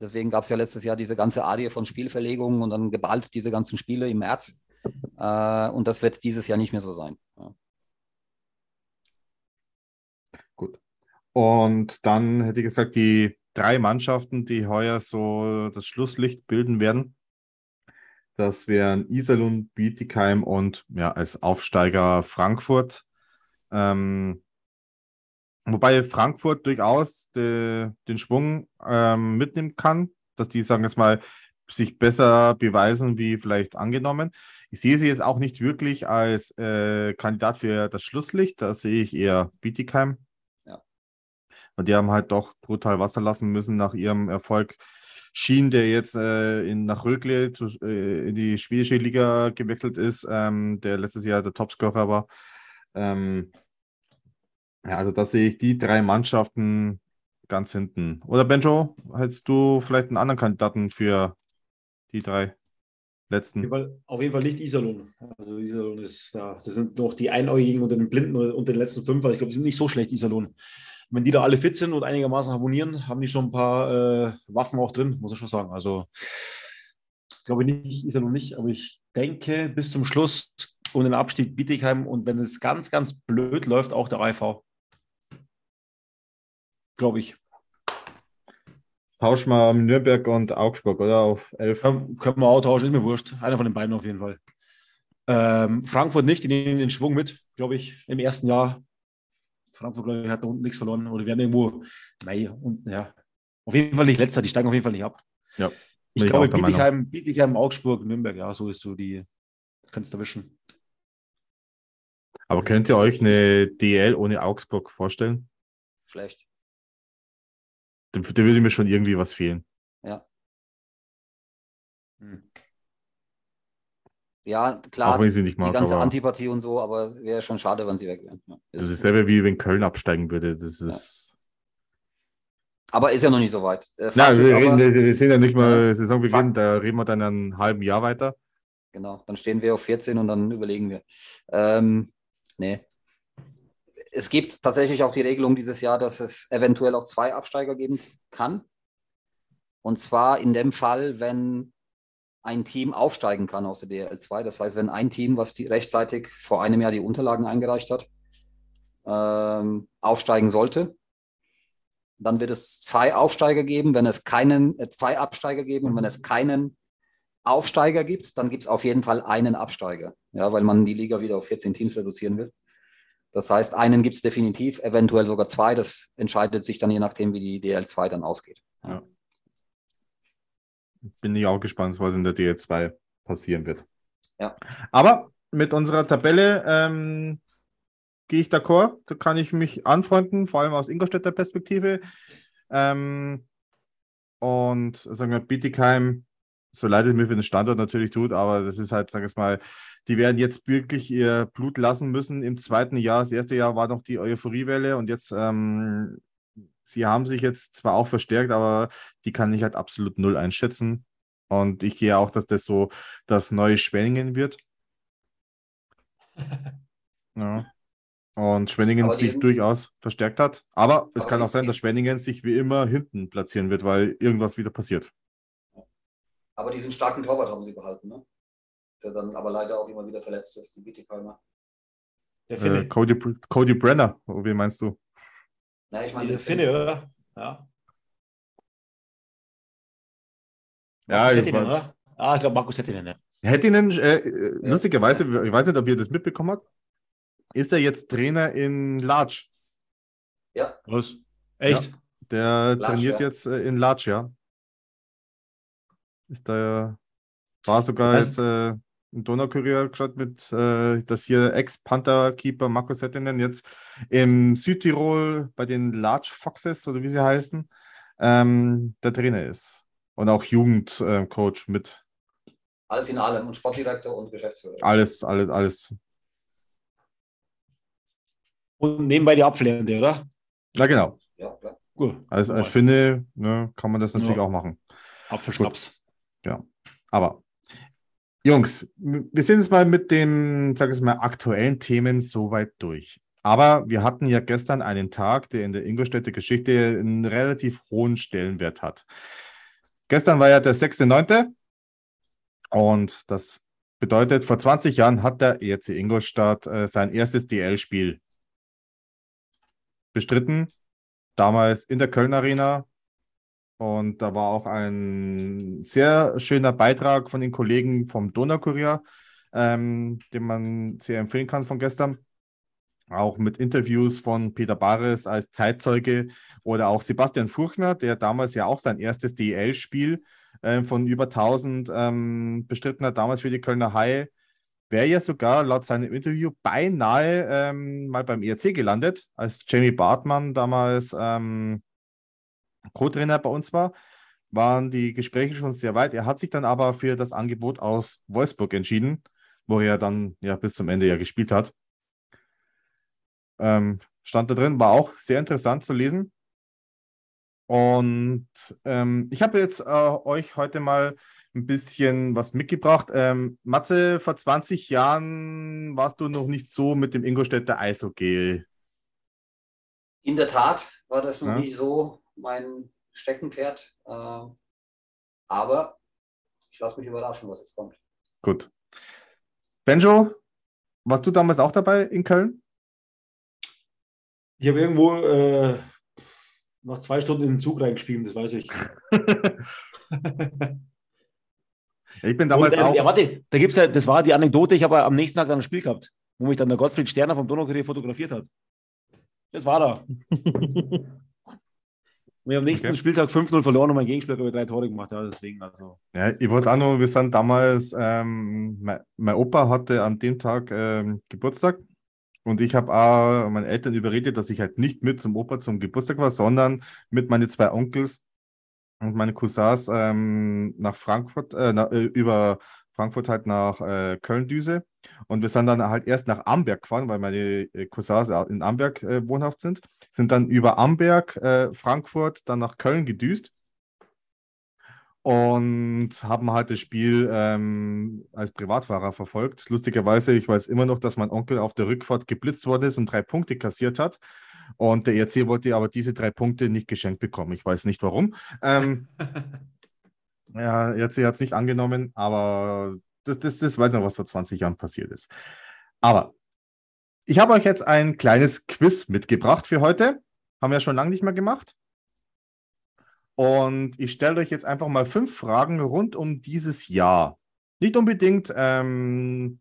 Deswegen gab es ja letztes Jahr diese ganze Arie von Spielverlegungen und dann geballt diese ganzen Spiele im März. Äh, und das wird dieses Jahr nicht mehr so sein. Ja.
Gut. Und dann hätte ich gesagt, die drei Mannschaften, die heuer so das Schlusslicht bilden werden. Das wären Iserlohn, Bietigheim und ja, als Aufsteiger Frankfurt. Ähm, wobei Frankfurt durchaus de, den Schwung ähm, mitnehmen kann, dass die, sagen wir mal, sich besser beweisen wie vielleicht angenommen. Ich sehe sie jetzt auch nicht wirklich als äh, Kandidat für das Schlusslicht. Da sehe ich eher Bietigheim. Und die haben halt doch brutal Wasser lassen müssen nach ihrem Erfolg. Schien, der jetzt äh, in, nach Rögle zu, äh, in die schwedische Liga gewechselt ist, ähm, der letztes Jahr der Topscorer war. Ähm, ja, also da sehe ich die drei Mannschaften ganz hinten. Oder Benjo, hättest du vielleicht einen anderen Kandidaten für die drei letzten?
Auf jeden Fall nicht Iserlohn. Also Iserlohn ist, ja, das sind noch die Einäugigen unter den Blinden unter den letzten fünf, aber ich glaube, die sind nicht so schlecht, Iserlohn. Wenn die da alle fit sind und einigermaßen harmonieren, haben die schon ein paar äh, Waffen auch drin, muss ich schon sagen. Also glaube ich nicht, Iserlohn nicht, aber ich denke bis zum Schluss um den Abstieg Bietigheim und wenn es ganz, ganz blöd läuft, auch der AIV. Glaube ich.
Tausch mal Nürnberg und Augsburg, oder? Auf 11.
Können, können wir auch tauschen, ist mir wurscht. Einer von den beiden auf jeden Fall. Ähm, Frankfurt nicht, die nehmen den Schwung mit, glaube ich, im ersten Jahr. Frankfurt, glaube ich, hat da unten nichts verloren oder werden irgendwo, nein, unten, ja. Auf jeden Fall nicht letzter, die steigen auf jeden Fall nicht ab.
Ja.
Ich glaube, Bietigheim, Bietigheim, Augsburg, Nürnberg, ja, so ist so die, kannst du erwischen.
Aber könnt ihr euch eine DL ohne Augsburg vorstellen?
Schlecht.
Da würde mir schon irgendwie was fehlen.
Ja. Hm. Ja, klar,
Auch wenn ich sie nicht mag,
die ganze
aber
Antipathie und so, aber wäre schon schade, wenn sie weg wären. Ja,
das ist dasselbe wie wenn Köln absteigen würde. Das ist.
Aber ist ja noch nicht so weit. Äh, Fakt
wir,
ist
reden,
aber,
wir sind ja nicht mal
Ja.
Saisonbeginn, da reden wir dann ein halben Jahr weiter.
genau, dann stehen wir auf 14 und dann überlegen wir. Ähm, nee. Es gibt tatsächlich auch die Regelung dieses Jahr, dass es eventuell auch zwei Absteiger geben kann. Und zwar in dem Fall, wenn ein Team aufsteigen kann aus der DL2. Das heißt, wenn ein Team, was die rechtzeitig vor einem Jahr die Unterlagen eingereicht hat, ähm, aufsteigen sollte, dann wird es zwei Aufsteiger geben. Wenn es keinen, äh, zwei Absteiger geben und wenn es keinen Aufsteiger gibt, dann gibt es auf jeden Fall einen Absteiger. Ja, weil man die Liga wieder auf 14 Teams reduzieren will. Das heißt, einen gibt es definitiv, eventuell sogar zwei. Das entscheidet sich dann je nachdem, wie die DL2 dann ausgeht.
Ja. Bin ich auch gespannt, was in der DL2 passieren wird.
Ja.
Aber mit unserer Tabelle ähm, gehe ich d'accord. Da kann ich mich anfreunden, vor allem aus Ingolstädter Perspektive. Ähm, und sagen wir, Bietigheim, so leid es mir für den Standort natürlich tut, aber das ist halt, sagen wir es mal, die werden jetzt wirklich ihr Blut lassen müssen im zweiten Jahr. Das erste Jahr war noch die Euphoriewelle und jetzt, ähm, sie haben sich jetzt zwar auch verstärkt, aber die kann ich halt absolut null einschätzen. Und ich gehe auch, dass das so das neue Schwenningen wird. Ja. Und Schwenningen sich
diesen-
durchaus verstärkt hat. Aber es
Aber
kann auch sein, dass Schwenningen sich wie immer hinten platzieren wird, weil irgendwas wieder passiert.
Aber diesen starken Torwart haben sie behalten, ne? Der dann aber leider auch immer wieder verletzt ist, die Bietigheimer.
Der
Äh. Cody, Cody Brenner, wie meinst du?
Na, ich meine,
der Finne, oder? Ja.
Ja,
Markus
ich
Hettinen, oder? Ah, ich glaube, Markus Hettinen, ja.
Hettinen, äh, äh, lustigerweise, ich weiß nicht, ob ihr das mitbekommen habt, ist er jetzt Trainer in Larch.
ja,
Was? Echt?
Der
Larch,
trainiert
ja.
jetzt äh, in Larch, ja. Ist da, war sogar
Was?
jetzt äh, im Donaukurier geschaut mit, äh, dass hier Ex-Panther-Keeper Markus Hettinen jetzt im Südtirol bei den Larch Foxes oder wie sie heißen, ähm, der Trainer ist. Und auch Jugendcoach mit
alles in allem und Sportdirektor und Geschäftsführer.
alles, alles, alles.
Und nebenbei die Apfelernte, oder?
Na genau.
Ja, klar.
Gut.
Als, als Finne ne, kann man das natürlich
Ja.
auch machen.
Apfelschnaps.
Genau. Aber Jungs, wir sind jetzt mal mit den, sag ich mal, aktuellen Themen soweit durch. Aber wir hatten ja gestern einen Tag, der in der Ingolstädter Geschichte einen relativ hohen Stellenwert hat. Gestern war ja der 6.9. und das bedeutet, vor 20 Jahren hat der ERC Ingolstadt äh, sein erstes DL-Spiel bestritten. Damals in der Köln Arena. Und da war auch ein sehr schöner Beitrag von den Kollegen vom Donaukurier, ähm, den man sehr empfehlen kann von gestern. Auch mit Interviews von Peter Bares als Zeitzeuge oder auch Sebastian Furchner, der damals ja auch sein erstes DEL-Spiel äh, von über 1000 ähm, bestritten hat, damals für die Kölner Haie, wäre ja sogar laut seinem Interview beinahe ähm, mal beim ERC gelandet, als Jamie Bartmann damals ähm, Co-Trainer bei uns war, waren die Gespräche schon sehr weit. Er hat sich dann aber für das Angebot aus Wolfsburg entschieden, wo er dann ja bis zum Ende ja gespielt hat. Ähm, stand da drin, war auch sehr interessant zu lesen. Und ähm, ich habe jetzt äh, euch heute mal ein bisschen was mitgebracht. Ähm, Matze, vor 20 Jahren warst du noch nicht so mit dem Ingolstädter Eishockey.
In der Tat war das noch ja. nicht so mein Steckenpferd. Äh, aber ich lasse mich überraschen, was jetzt kommt.
Gut. Benjo, warst du damals auch dabei in Köln?
Ich habe irgendwo äh, nach zwei Stunden in den Zug reingespielt, das weiß ich.
ich bin damals
Und, äh,
auch.
Ja, warte, da gibt's ja, das war die Anekdote, ich habe am nächsten Tag dann ein Spiel gehabt, wo mich dann der Gottfried Sterner vom Donaukurier fotografiert hat. Das war da. wir haben am nächsten okay. Spieltag 5-0 verloren und mein Gegenspieler hat drei Tore gemacht. Ja, deswegen also.
Ja, ich weiß auch noch, wir sind damals, ähm, mein, mein, Opa hatte an dem Tag ähm, Geburtstag und ich habe auch meine Eltern überredet, dass ich halt nicht mit zum Opa zum Geburtstag war, sondern mit meinen zwei Onkels und meine Cousins ähm, nach Frankfurt, äh, na, äh, über Frankfurt halt nach äh, Köln düse. Und wir sind dann halt erst nach Amberg gefahren, weil meine äh, Cousins in Amberg äh, wohnhaft sind. Sind dann über Amberg, äh, Frankfurt, dann nach Köln gedüst und haben halt das Spiel ähm, als Privatfahrer verfolgt. Lustigerweise, ich weiß immer noch, dass mein Onkel auf der Rückfahrt geblitzt worden ist und drei Punkte kassiert hat. Und der ERC wollte aber diese drei Punkte nicht geschenkt bekommen. Ich weiß nicht warum. Ähm, ja, ERC hat es nicht angenommen, aber das, das, das weiß noch, was vor 20 Jahren passiert ist. Aber ich habe euch jetzt ein kleines Quiz mitgebracht für heute. Haben wir ja schon lange nicht mehr gemacht. Und ich stelle euch jetzt einfach mal fünf Fragen rund um dieses Jahr. Nicht unbedingt ähm,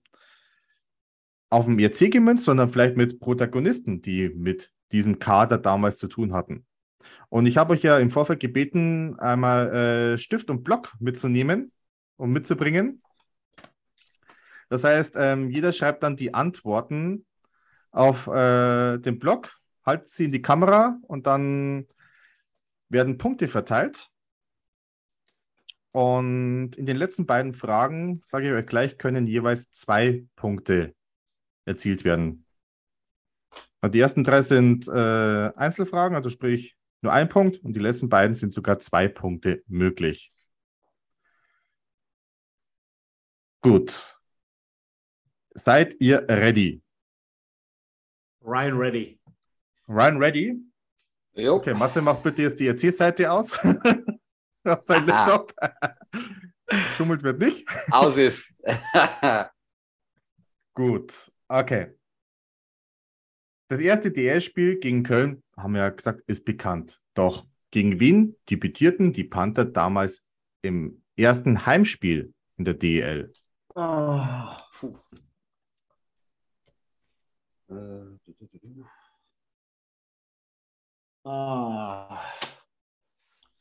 auf dem ERC gemünzt, sondern vielleicht mit Protagonisten, die mit diesem Kader damals zu tun hatten. Und ich habe euch ja im Vorfeld gebeten, einmal äh, Stift und Block mitzunehmen und mitzubringen. Das heißt, ähm, jeder schreibt dann die Antworten auf äh, den Block, haltet sie in die Kamera und dann werden Punkte verteilt. Und in den letzten beiden Fragen, sage ich euch gleich, können jeweils zwei Punkte erzielt werden. Die ersten drei sind äh, Einzelfragen, also sprich nur ein Punkt, und die letzten beiden sind sogar zwei Punkte möglich. Gut. Seid ihr ready?
Ryan ready.
Ryan ready? Jo. Okay, Matze, mach bitte jetzt die ERC-Seite aus. Auf sein Laptop. Schummelt wird nicht.
Aus ist.
Gut, okay. Das erste DL-Spiel gegen Köln, haben wir ja gesagt, ist bekannt. Doch gegen wen debütierten die Panther damals im ersten Heimspiel in der DEL? Oh, puh.
Äh,
Ah.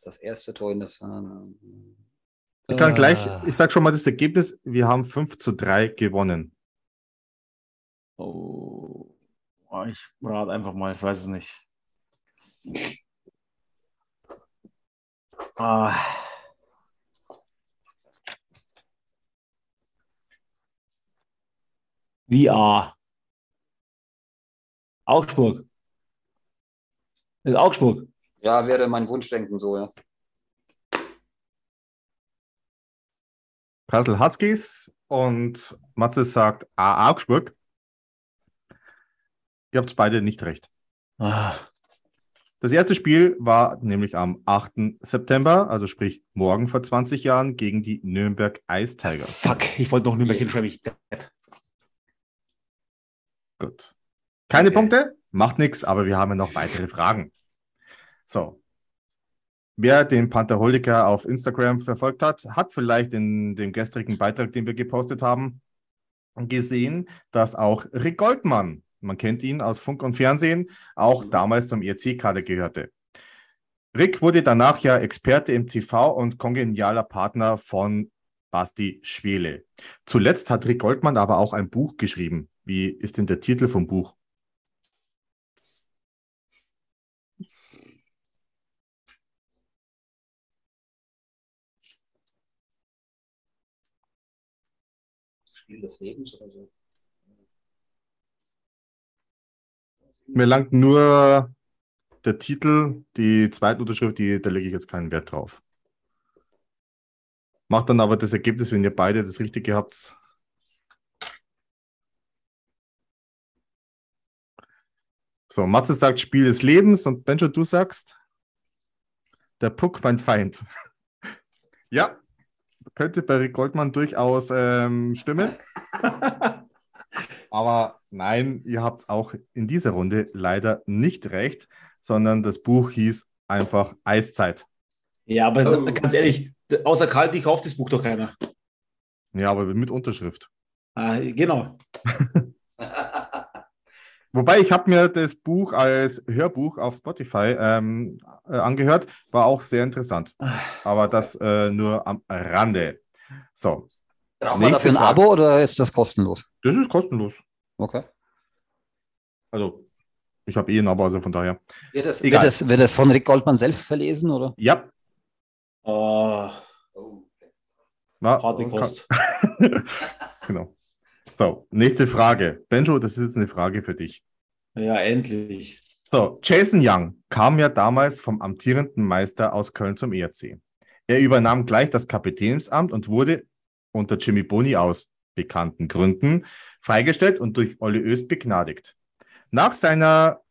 Das erste Tor in das.
Ich kann gleich, ich sage schon mal das Ergebnis, wir haben 5 zu 3 gewonnen.
Oh, ich rate einfach mal, ich weiß es nicht. Ah. VR. Augsburg. In Augsburg.
Ja, wäre mein Wunschdenken so, ja.
Kassel Huskies und Matze sagt A Augsburg. Ihr habt beide nicht recht.
Ah,
Das erste Spiel war nämlich am 8. September, also sprich morgen vor 20 Jahren, gegen die Nürnberg Ice Tigers.
fuck, ich wollte noch Nürnberg hinschreiben. Ich,
Gut. Keine
Okay.
Punkte, macht nichts, aber wir haben ja noch weitere Fragen. So. Wer den Pantherholiker auf Instagram verfolgt hat, hat vielleicht in dem gestrigen Beitrag, den wir gepostet haben, gesehen, dass auch Rick Goldmann, man kennt ihn aus Funk und Fernsehen, auch damals zum ERC-Kader gehörte. Rick wurde danach ja Experte im TV und kongenialer Partner von Basti Schwele. Zuletzt hat Rick Goldmann aber auch ein Buch geschrieben. Wie ist denn der Titel vom Buch?
Spiel des Lebens oder so.
Mir langt nur der Titel, die zweite Unterschrift, die, da lege ich jetzt keinen Wert drauf. Macht dann aber das Ergebnis, wenn ihr beide das Richtige habt. So, Matze sagt Spiel des Lebens und Benjo, du sagst der Puck, mein Feind. ja, könnte bei Rick Goldmann durchaus ähm, stimmen. Aber nein, ihr habt es auch in dieser Runde leider nicht recht, sondern das Buch hieß einfach Eiszeit.
ja, aber
Oh.
ganz ehrlich, außer Kalti kauft das Buch doch keiner.
Ja, aber mit Unterschrift.
Ah, genau.
Wobei ich habe mir das Buch als Hörbuch auf Spotify ähm, äh, angehört, war auch sehr interessant. Aber das äh, nur am Rande. So,
Braucht man dafür ein
Frage.
Abo oder ist das kostenlos?
das ist kostenlos.
Okay.
Also, ich habe eh ein Abo, also von daher.
Wird
Egal.
wird, es, wird es von Rick Goldmann selbst verlesen? Oder?
Ja,
Ah,
war,
harte Kost.
genau. So, nächste Frage. Benjo, das ist jetzt eine Frage für dich.
Ja, endlich.
So, Jason Young kam ja damals vom amtierenden Meister aus Köln zum ERC. Er übernahm gleich das Kapitänsamt und wurde unter Jimmy Boni aus bekannten Gründen freigestellt und durch Olli Öst begnadigt. Nach, seiner,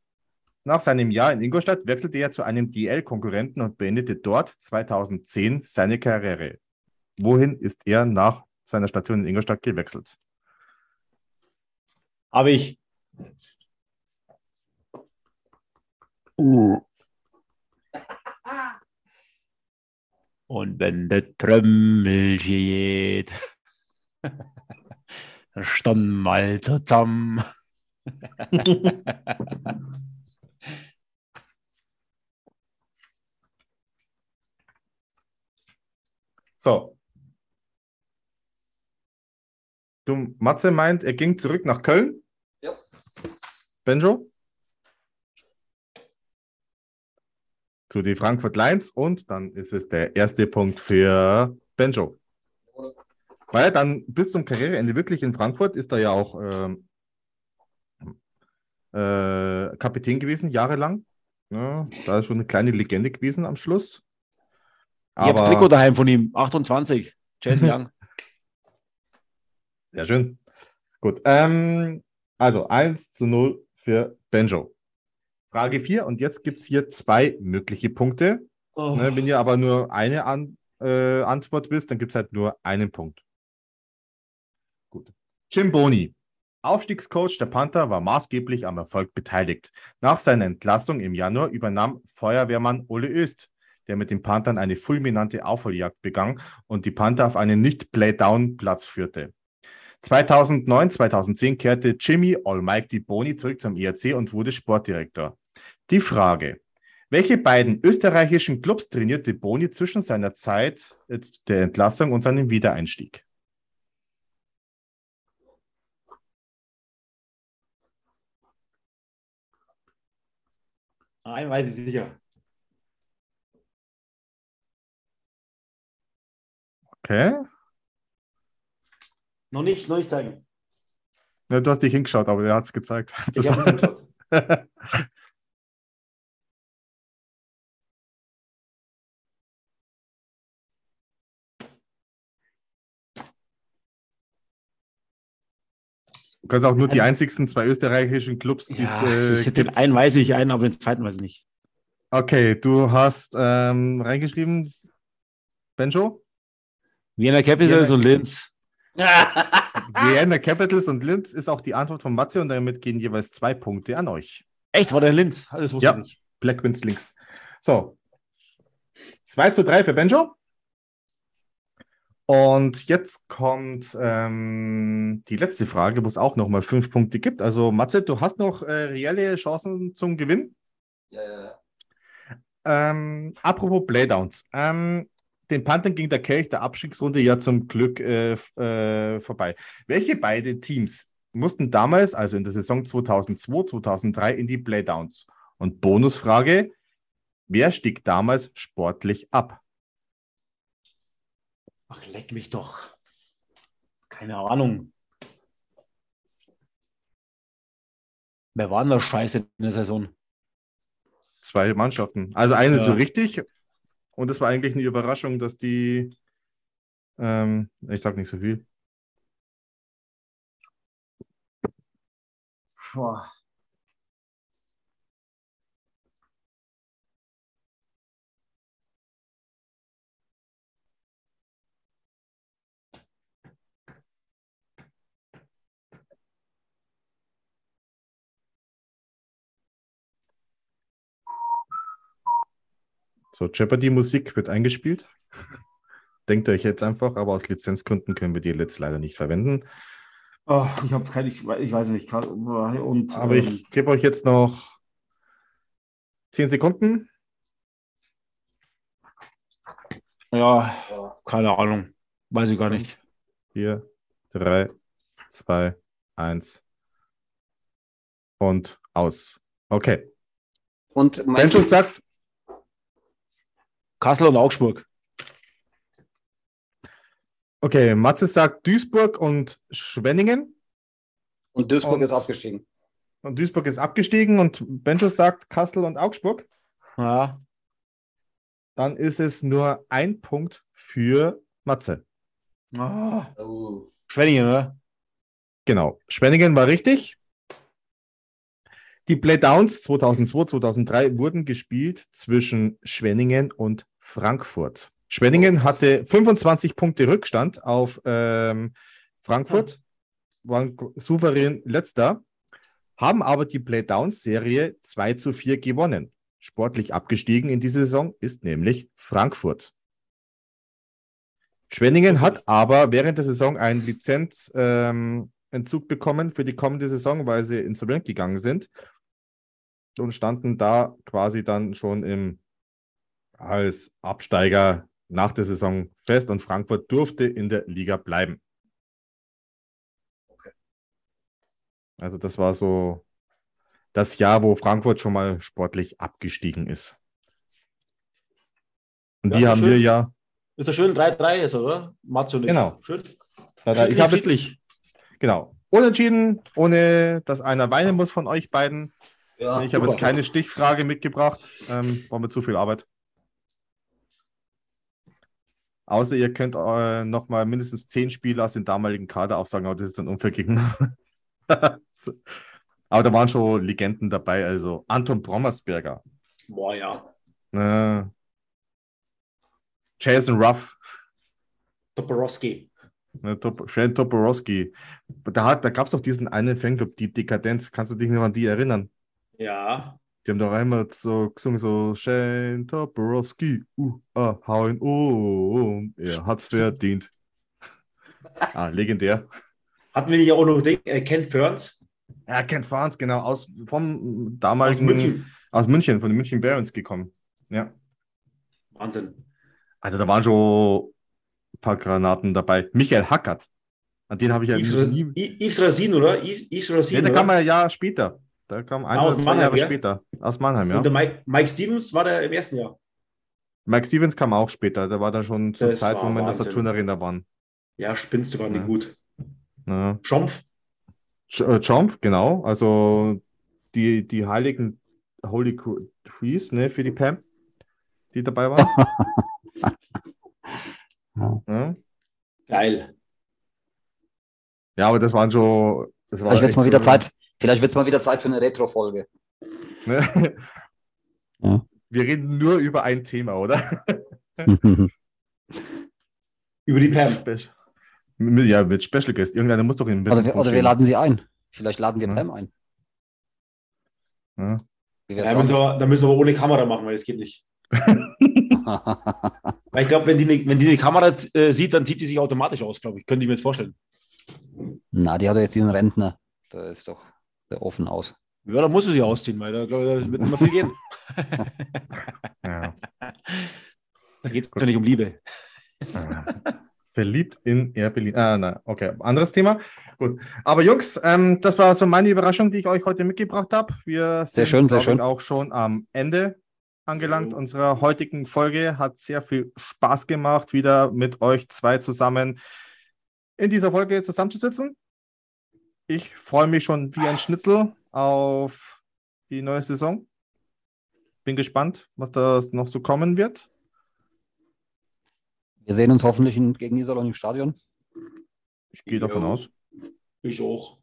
nach seinem Jahr in Ingolstadt wechselte er zu einem DL-Konkurrenten und beendete dort 2010 seine Karriere. Wohin ist er nach seiner Station in Ingolstadt gewechselt?
Habe ich. Und wenn der Trömmel geht, stand mal zusammen.
So. Du, Matze meint, er ging zurück nach Köln.
Ja.
Benjo? Zu die Frankfurt Lions und dann ist es der erste Punkt für Benjo. Weil dann bis zum Karriereende wirklich in Frankfurt ist er ja auch ähm, äh, Kapitän gewesen, jahrelang. Ja, da ist schon eine kleine Legende gewesen am Schluss.
Ich habe Trikot daheim von ihm, 28. Jason Young.
Sehr schön. Gut. Ähm, also 1 zu 0 für Benjo. Frage 4 und jetzt gibt es hier zwei mögliche Punkte.
Oh.
Ne, wenn ihr aber nur eine An äh, Antwort wisst, dann gibt es halt nur einen Punkt. Gut. Jim Boni, Aufstiegscoach der Panther, war maßgeblich am Erfolg beteiligt. Nach seiner Entlassung im Januar übernahm Feuerwehrmann Ole Öst, der mit den Panthern eine fulminante Aufholjagd begann und die Panther auf einen Nicht-Playdown-Platz führte. 2009, 2010 kehrte Jimmy Almighty Boni zurück zum ERC und wurde Sportdirektor. Die Frage, welche beiden österreichischen Clubs trainierte Boni zwischen seiner Zeit äh, der Entlassung und seinem Wiedereinstieg?
Einen weiß ich sicher.
Okay.
Noch nicht, noch nicht zeigen.
Ja, du hast dich hingeschaut, aber er hat es gezeigt.
Ich habe
Du kannst auch nur die einzigsten zwei österreichischen Clubs, die
Ja, ich,
äh,
den einen weiß ich, einen, aber den zweiten weiß ich nicht.
Okay, du hast ähm, reingeschrieben, Benjo?
Vienna Capitals und Linz.
Vienna Capitals und Linz ist auch die Antwort von Matze und damit gehen jeweils zwei Punkte an euch.
Echt, war der Linz? Das wusste
Ja.
ich nicht.
Black Wins links. So. 2 zu 3 für Benjo. Und jetzt kommt ähm, die letzte Frage, wo es auch nochmal fünf Punkte gibt. Also, Matze, du hast noch äh, reelle Chancen zum Gewinn.
Ja, ja, ja.
Ähm, apropos Playdowns. Ähm, den Panthern ging der Kelch der Abstiegsrunde ja zum Glück äh, äh, vorbei. Welche beide Teams mussten damals, also in der Saison 2002, 2003, in die Playdowns? Und Bonusfrage, wer stieg damals sportlich ab?
Ach, leck mich doch. Keine Ahnung. Wer war denn da scheiße in der Saison?
Zwei Mannschaften. Also eine
Ja.
so richtig. Und es war eigentlich eine Überraschung, dass die, ähm, ich sag nicht so viel.
Boah.
So, Jeopardy-Musik wird eingespielt. Denkt euch jetzt einfach, aber aus Lizenzgründen können wir die jetzt leider nicht verwenden.
Oh, ich habe keine, ich, ich weiß nicht. Und,
Aber
ähm,
ich gebe euch jetzt noch 10 Sekunden.
ja, keine Ahnung. Weiß ich gar nicht.
4, 3, 2, 1 und aus. Okay.
Und mein
Benjo sagt,
Kassel und Augsburg.
okay, Matze sagt Duisburg und Schwenningen.
und Duisburg
und-
ist abgestiegen.
Und Duisburg ist abgestiegen und Benjo sagt Kassel und Augsburg.
Ja.
Dann ist es nur ein Punkt für Matze.
Ah,
Oh.
Schwenningen, oder?
Genau. Schwenningen war richtig. Die Playdowns 2002, 2003 wurden gespielt zwischen Schwenningen und Frankfurt. Schwenningen hatte 25 Punkte Rückstand auf ähm, Frankfurt, waren souverän letzter, haben aber die Playdowns-Serie 2 zu 4 gewonnen. Sportlich abgestiegen in diese Saison ist nämlich Frankfurt. Schwenningen hat aber während der Saison einen Lizenzentzug ähm, bekommen für die kommende Saison, weil sie insolvent gegangen sind und standen da quasi dann schon im, als Absteiger nach der Saison fest und Frankfurt durfte in der Liga bleiben. Also das war so das Jahr, wo Frankfurt schon mal sportlich abgestiegen ist. Und
Ja,
die haben
schön.
wir ja,
Ist das schön 3-3 jetzt, oder? Matze und ich.
Genau.
Schön.
da, da, ich habe jetzt, genau, unentschieden, ohne dass einer weinen muss von euch beiden.
Ja,
Ich habe jetzt keine Stichfrage mitgebracht. Ähm, war mir zu viel Arbeit. Außer ihr könnt äh, noch mal mindestens zehn Spieler aus dem damaligen Kader aufsagen, aber das ist dann unfair gegen. Aber da waren schon Legenden dabei, also Anton Brommersberger,
Boah, ja.
äh, Jason Ruff,
Toporowski.
ne, Top, Shane Toporowski. Da, hat- da gab es doch diesen einen Fanclub, die Dekadenz. Kannst du dich noch an die erinnern?
Ja.
Die haben doch einmal so gesungen, so Shane Toporowski, uh, ah, hau ihn um, er hat's verdient. Ah, legendär.
Hatten wir nicht auch noch den, äh, Ken Ferns?
Ja, Ken Farns, genau, aus vom
Aus
damaligen
München.
aus München, von den München Barons gekommen. Ja.
Wahnsinn.
Also da waren schon ein paar Granaten dabei. Michael Hackert. An den habe ich ja
Yves,
nie.
Yves Rasin, oder? Yves, Yves Rasin,
der
oder?
kam ja ein Jahr später. Der kam ein
aus
oder zwei
Mannheim,
Jahre
ja?
später. Aus Mannheim, ja.
Und der Mike, Mike Stevens war der im ersten Jahr.
Mike Stevens kam auch später. Der war dann schon zur
Das
Zeit, wo wir in der
Wahnsinn.
Saturn Arena waren.
Ja, spinnst du gar nicht
Ja.
gut.
Ja.
Schompf.
Ch- äh, Jump, genau. Also die, die heiligen Holy Trees, ne, für die Pam, die dabei waren. ja.
Geil.
ja, aber das waren schon Das war
es
echt
mal wieder
so-
Zeit. Vielleicht wird es mal wieder Zeit für eine Retro-Folge.
Ne?
Ja.
Wir reden nur über ein Thema, oder?
Über die Pam.
Mit- Ja, mit Special Guest. Irgendeiner muss doch in den
oder, wir, oder wir laden sie ein. Vielleicht laden wir
Ja.
Pam ein.
Ja.
Ja,
wär's
müssen
dann?
wir, da müssen wir aber ohne Kamera machen, weil das geht nicht. Weil ich glaube, wenn die, ne- wenn die eine Kamera äh, sieht, dann zieht die sich automatisch aus, glaube ich. Könnte ich mir jetzt vorstellen.
Na, die hat doch jetzt diesen Rentner. Da ist doch offen aus.
Ja, da muss sie sich ausziehen, weil da, glaub da wird nicht mehr viel gehen.
Ja.
Da geht es ja nicht um Liebe.
Verliebt in Air Berlin. Ah, na, okay. Anderes Thema. Gut. Aber Jungs, ähm, das war so meine Überraschung, die ich euch heute mitgebracht habe. Wir sind
schön, sehr
glaub ich,
schön.
auch schon am Ende angelangt
Jo.
unserer heutigen Folge. Hat sehr viel Spaß gemacht, wieder mit euch zwei zusammen in dieser Folge zusammenzusitzen. Ich freue mich schon wie ein Schnitzel auf die neue Saison. Bin gespannt, was da noch so kommen wird.
Wir sehen uns hoffentlich in, gegen Iserlohn im Stadion.
Ich gehe davon aus.
Ich auch.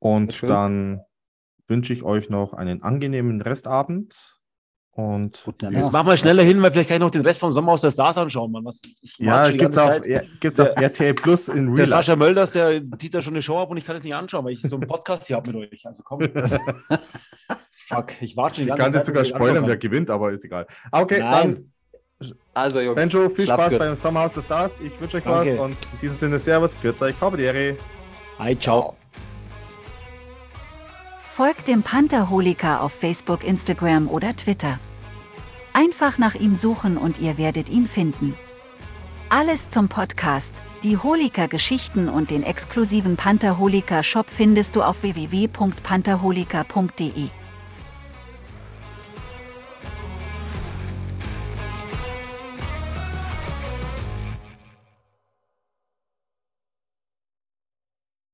Und dann wünsche ich euch noch einen angenehmen Restabend. Und
Gute
Jetzt machen wir schneller hin, weil vielleicht kann ich noch den Rest vom Sommer aus der Stars anschauen, Mann. Was, ich
ja, gibt's auf, ja, gibt's auf RTL Plus in
Der
Real Life.
Sascha Mölders, der zieht da schon eine Show ab und ich kann es nicht anschauen, weil ich so einen Podcast hier habe mit euch. Also komm. Fuck, ich warte schon die
Ich kann das
Zeit,
sogar spoilern, wer gewinnt, aber ist egal. Okay,
Nein.
Also,
dann,
Jungs.
Benjo, viel Spaß
gut.
beim Sommerhaus der Stars. Ich wünsche euch
Danke.
was und in diesem Sinne Servus, für euch, Hauptehre.
kann. Hi, ciao.
Folgt dem Pantherholiker auf Facebook, Instagram oder Twitter. Einfach nach ihm suchen und ihr werdet ihn finden. Alles zum Podcast, die Holiker-Geschichten und den exklusiven Pantherholiker-Shop findest du auf www.pantherholiker.de.